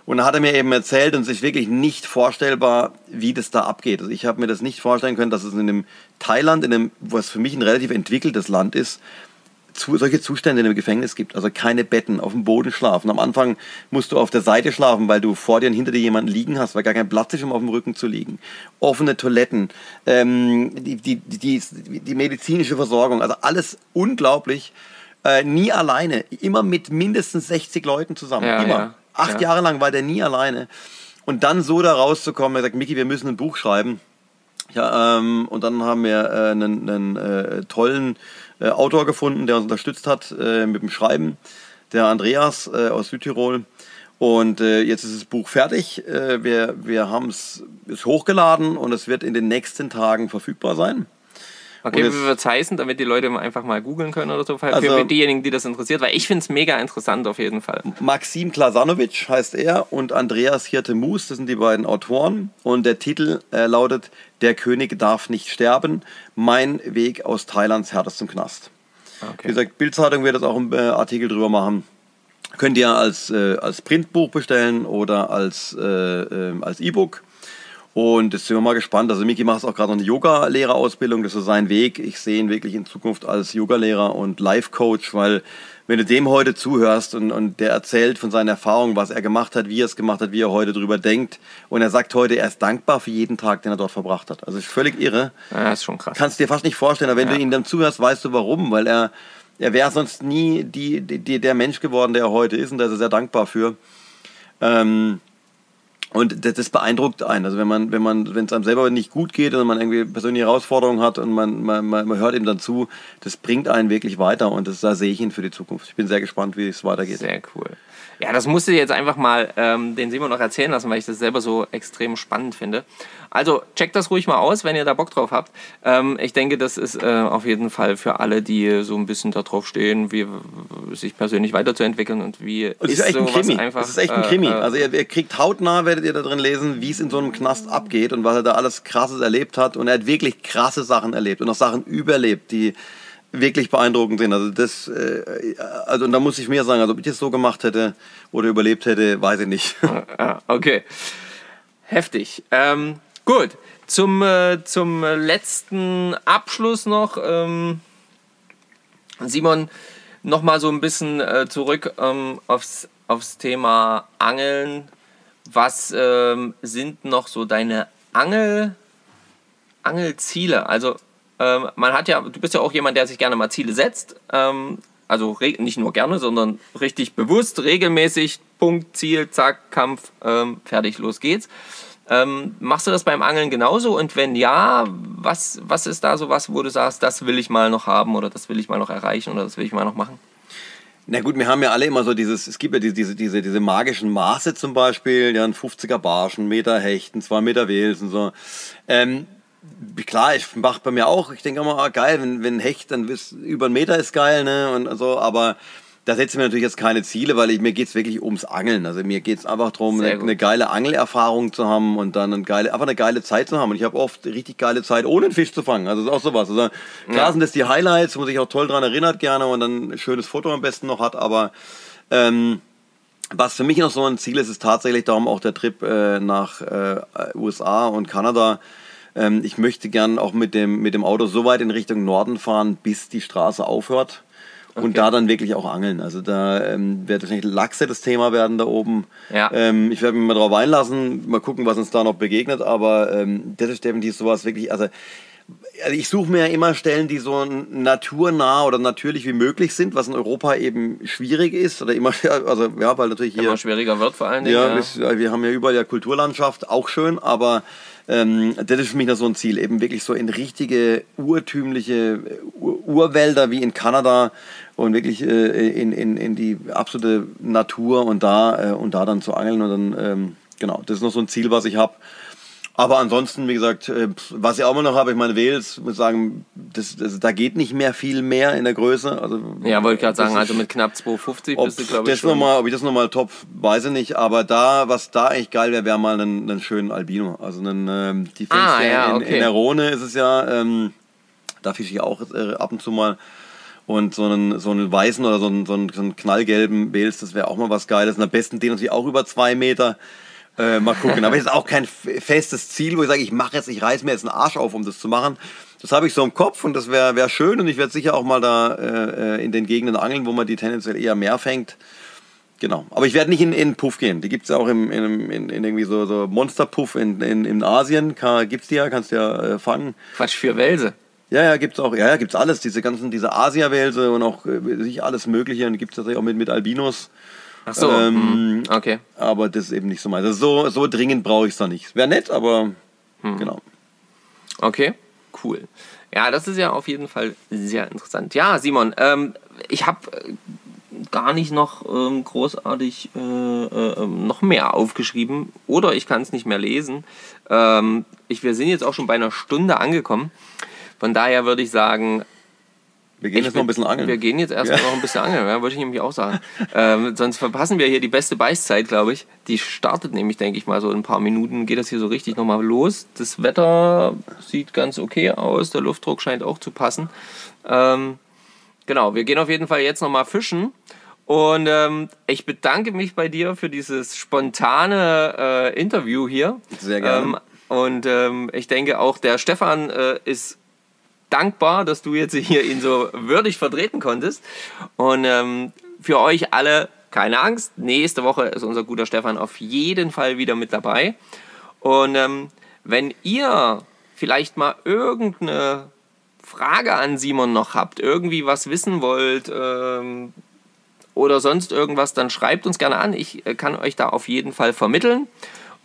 Und dann hat er mir eben erzählt und es ist wirklich nicht vorstellbar, wie das da abgeht. Also ich habe mir das nicht vorstellen können, dass es in einem Thailand, in einem, was für mich ein relativ entwickeltes Land ist, zu, solche Zustände in einem Gefängnis gibt. Also keine Betten, auf dem Boden schlafen. Am Anfang musst du auf der Seite schlafen, weil du vor dir und hinter dir jemanden liegen hast, weil gar kein Platz ist, um auf dem Rücken zu liegen. Offene Toiletten, ähm, die, die, die, die medizinische Versorgung, also alles unglaublich. Äh, nie alleine, immer mit mindestens 60 Leuten zusammen. Ja, immer. ja, Acht ja. Jahre lang war der nie alleine. Und dann so da rauszukommen, er sagt, Miki, wir müssen ein Buch schreiben. Ja, ähm, und dann haben wir äh, einen, einen äh, tollen äh, Autor gefunden, der uns unterstützt hat äh, mit dem Schreiben, der Andreas äh, aus Südtirol. Und äh, jetzt ist das Buch fertig. Äh, wir wir haben es hochgeladen und es wird in den nächsten Tagen verfügbar sein. Okay, Und wie wird es heißen, damit die Leute einfach mal googeln können oder so? Für Also- diejenigen, die das interessiert, weil ich finde es mega interessant auf jeden Fall. Maxim Klasanovic heißt er und Andreas Hirte-Mus, das sind die beiden Autoren. Und der Titel äh, lautet Der König darf nicht sterben, mein Weg aus Thailands härtestem Knast. Wie Okay. gesagt, Bildzeitung wird jetzt auch einen äh, Artikel drüber machen. Könnt ihr als, äh, als Printbuch bestellen oder als, äh, ähm, als E-Book. Und jetzt sind wir mal gespannt. Also Miki macht auch gerade noch eine Yoga-Lehrerausbildung. Das ist sein Weg. Ich sehe ihn wirklich in Zukunft als Yoga-Lehrer und Life-Coach, weil wenn du dem heute zuhörst und, und der erzählt von seinen Erfahrungen, was er gemacht hat, wie er es gemacht hat, wie er heute drüber denkt. Und er sagt heute, er ist dankbar für jeden Tag, den er dort verbracht hat. Also ist völlig irre Ja, ist schon krass. kannst dir fast nicht vorstellen, aber wenn Ja. du ihm dann zuhörst, weißt du warum, weil er, er wäre sonst nie die, die, der Mensch geworden, der er heute ist und da ist er sehr dankbar für. Ähm, und das, das beeindruckt einen. Also wenn man, wenn man, wenn es einem selber nicht gut geht und man irgendwie persönliche Herausforderungen hat und man, man, man hört ihm dann zu, das bringt einen wirklich weiter und das, da sehe ich ihn für die Zukunft. Ich bin sehr gespannt, wie es weitergeht. Sehr cool. Ja, das musste ich jetzt einfach mal ähm, den Simon noch erzählen lassen, weil ich das selber so extrem spannend finde. Also checkt das ruhig mal aus, wenn ihr da Bock drauf habt. Ähm, ich denke, das ist äh, auf jeden Fall für alle, die so ein bisschen darauf stehen, wie sich persönlich weiterzuentwickeln und wie und ist, ist echt ein Krimi. Einfach, das ist echt ein Krimi. Äh, also ihr, ihr, kriegt hautnah, werdet ihr da drin lesen, wie es in so einem Knast abgeht und was er da alles Krasses erlebt hat. Und er hat wirklich krasse Sachen erlebt und auch Sachen überlebt, die wirklich beeindruckend sind. Also das, äh, also und da muss ich mir sagen, also ob ich das so gemacht hätte oder überlebt hätte, weiß ich nicht. <laughs> okay, heftig. Ähm, Gut, zum, äh, zum letzten Abschluss noch. Ähm, Simon, nochmal so ein bisschen äh, zurück ähm, aufs, aufs Thema Angeln. Was ähm, sind noch so deine Angel, Angelziele? Also ähm, man hat ja, du bist ja auch jemand, der sich gerne mal Ziele setzt. Ähm, also nicht nur gerne, sondern richtig bewusst, regelmäßig, Punkt, Ziel, Zack, Kampf, ähm, fertig, los geht's. Ähm, machst du das beim Angeln genauso? Und wenn ja, was, was ist da so was, wo du sagst, das will ich mal noch haben oder das will ich mal noch erreichen oder das will ich mal noch machen? Na gut, wir haben ja alle immer so dieses, es gibt ja diese, diese, diese magischen Maße zum Beispiel, ja, ein 50er Barschen, Meter Hechten, 2 Meter Wels und so. Ähm, klar, ich mache bei mir auch, ich denke immer, ah, geil, wenn, wenn Hecht dann über einen Meter ist geil, ne, und so, aber da setzen wir natürlich jetzt keine Ziele, weil ich, mir geht es wirklich ums Angeln. Also mir geht es einfach darum, eine, eine, geile Angelerfahrung zu haben und dann eine geile, einfach eine geile Zeit zu haben. Und ich habe oft richtig geile Zeit, ohne einen Fisch zu fangen. Also das ist auch sowas. Also, klar ja. sind das die Highlights, wo man sich auch toll dran erinnert gerne und dann ein schönes Foto am besten noch hat. Aber ähm, was für mich noch so ein Ziel ist, ist tatsächlich darum auch der Trip äh, nach äh, USA und Kanada. Ähm, ich möchte gern auch mit dem, mit dem Auto so weit in Richtung Norden fahren, bis die Straße aufhört und okay. da dann wirklich auch angeln. Also da ähm, wird wahrscheinlich Lachse das Thema werden da oben. Ja. Ähm, ich werde mich mal drauf einlassen, mal gucken, was uns da noch begegnet, aber ähm, das ist definitiv sowas wirklich, also also ich suche mir ja immer Stellen, die so naturnah oder natürlich wie möglich sind, was in Europa eben schwierig ist oder immer, <laughs> also ja, weil natürlich hier immer schwieriger wird vor allen Dingen. Ja, ja. wir haben ja überall ja Kulturlandschaft, auch schön, aber ähm, das ist für mich noch so ein Ziel, eben wirklich so in richtige urtümliche Ur Urwälder wie in Kanada und wirklich äh, in, in, in die absolute Natur und da, äh, und da dann zu angeln und dann, ähm, genau, das ist noch so ein Ziel, was ich habe. Aber ansonsten, wie gesagt, äh, was ich auch immer noch habe, ich meine, Wales, muss sagen, das, das, da geht nicht mehr viel mehr in der Größe. Also, ja, wollte ich gerade sagen, also mit knapp 250 bist du, glaube ich, schon. Noch mal, ob ich das nochmal top, weiß ich nicht. Aber da, was da echt geil wäre, wäre mal einen, einen schönen Albino. Also einen, ähm, die Fenster ah, ja, okay. in, in der Rhone ist es ja, ähm, da fische ich auch äh, ab und zu mal. Und so einen, so einen weißen oder so einen, so einen, knallgelben Wels, das wäre auch mal was Geiles. Und am besten den natürlich auch über zwei Meter. Äh, mal gucken. Aber es ist auch kein festes Ziel, wo ich sage, ich mache jetzt, ich reiß mir jetzt einen Arsch auf, um das zu machen. Das habe ich so im Kopf und das wäre wär schön und ich werde sicher auch mal da äh, in den Gegenden angeln, wo man die tendenziell eher mehr fängt. Genau. Aber ich werde nicht in, in Puff gehen. Die gibt es ja auch im, in, in, in, irgendwie so, so Monsterpuff in, in, in Asien. Gibt es die ja, kannst du ja äh, fangen. Quatsch, für Welse. Ja, ja, gibt's auch. Ja, ja, gibt's alles. Diese ganzen, diese Asia-Wälse und auch äh, alles Mögliche. Und gibt's tatsächlich auch mit, mit Albinos. Ach so, ähm, hm, okay. Aber das ist eben nicht so meins. Also so, so dringend brauche ich es da nicht. Wäre nett, aber hm. genau. Okay, cool. Ja, das ist ja auf jeden Fall sehr interessant. Ja, Simon, ähm, ich habe äh, gar nicht noch ähm, großartig äh, äh, ähm, noch mehr aufgeschrieben oder ich kann es nicht mehr lesen. Ähm, ich, wir sind jetzt auch schon bei einer Stunde angekommen. Von daher würde ich sagen, wir gehen ich jetzt noch ein bisschen angeln. Wir gehen jetzt erstmal ja. noch ein bisschen angeln, ja, würde ich nämlich auch sagen. ähm, sonst verpassen wir hier die beste Beißzeit, glaube ich. Die startet nämlich, denke ich mal, so in ein paar Minuten geht das hier so richtig nochmal los. Das Wetter sieht ganz okay aus, der Luftdruck scheint auch zu passen. Ähm, genau, wir gehen auf jeden Fall jetzt nochmal fischen. Und ähm, ich bedanke mich bei dir für dieses spontane äh, Interview hier. Sehr gerne. Ähm, und ähm, ich denke auch, der Stefan äh, ist dankbar, dass du jetzt hier ihn so würdig vertreten konntest. Und ähm, für euch alle keine Angst. Nächste Woche ist unser guter Stefan auf jeden Fall wieder mit dabei. Und ähm, wenn ihr vielleicht mal irgendeine Frage an Simon noch habt, irgendwie was wissen wollt, ähm, oder sonst irgendwas, dann schreibt uns gerne an. Ich äh, kann euch da auf jeden Fall vermitteln.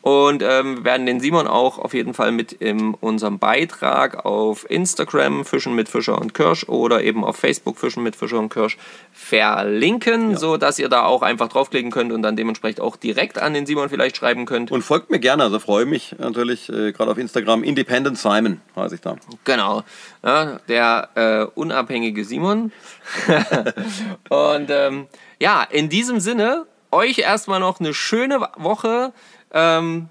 Und ähm, wir werden den Simon auch auf jeden Fall mit in unserem Beitrag auf Instagram Fischen mit Fischer und Kirsch oder eben auf Facebook Fischen mit Fischer und Kirsch verlinken, ja. so dass ihr da auch einfach draufklicken könnt und dann dementsprechend auch direkt an den Simon vielleicht schreiben könnt. Und folgt mir gerne, also freue mich natürlich äh, gerade auf Instagram Independent Simon heiße ich da. Genau, ja, der äh, unabhängige Simon. <laughs> und ähm, ja, in diesem Sinne euch erstmal noch eine schöne Woche. Ähm,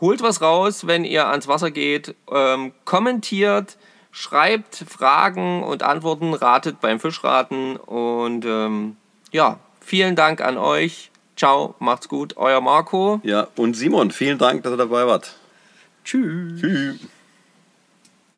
holt was raus, wenn ihr ans Wasser geht. Ähm, kommentiert, schreibt Fragen und Antworten, ratet beim Fischraten. Und ähm, ja, vielen Dank an euch. Ciao, macht's gut, euer Marco. Ja, und Simon, vielen Dank, dass ihr dabei wart. Tschüss. Tschüss.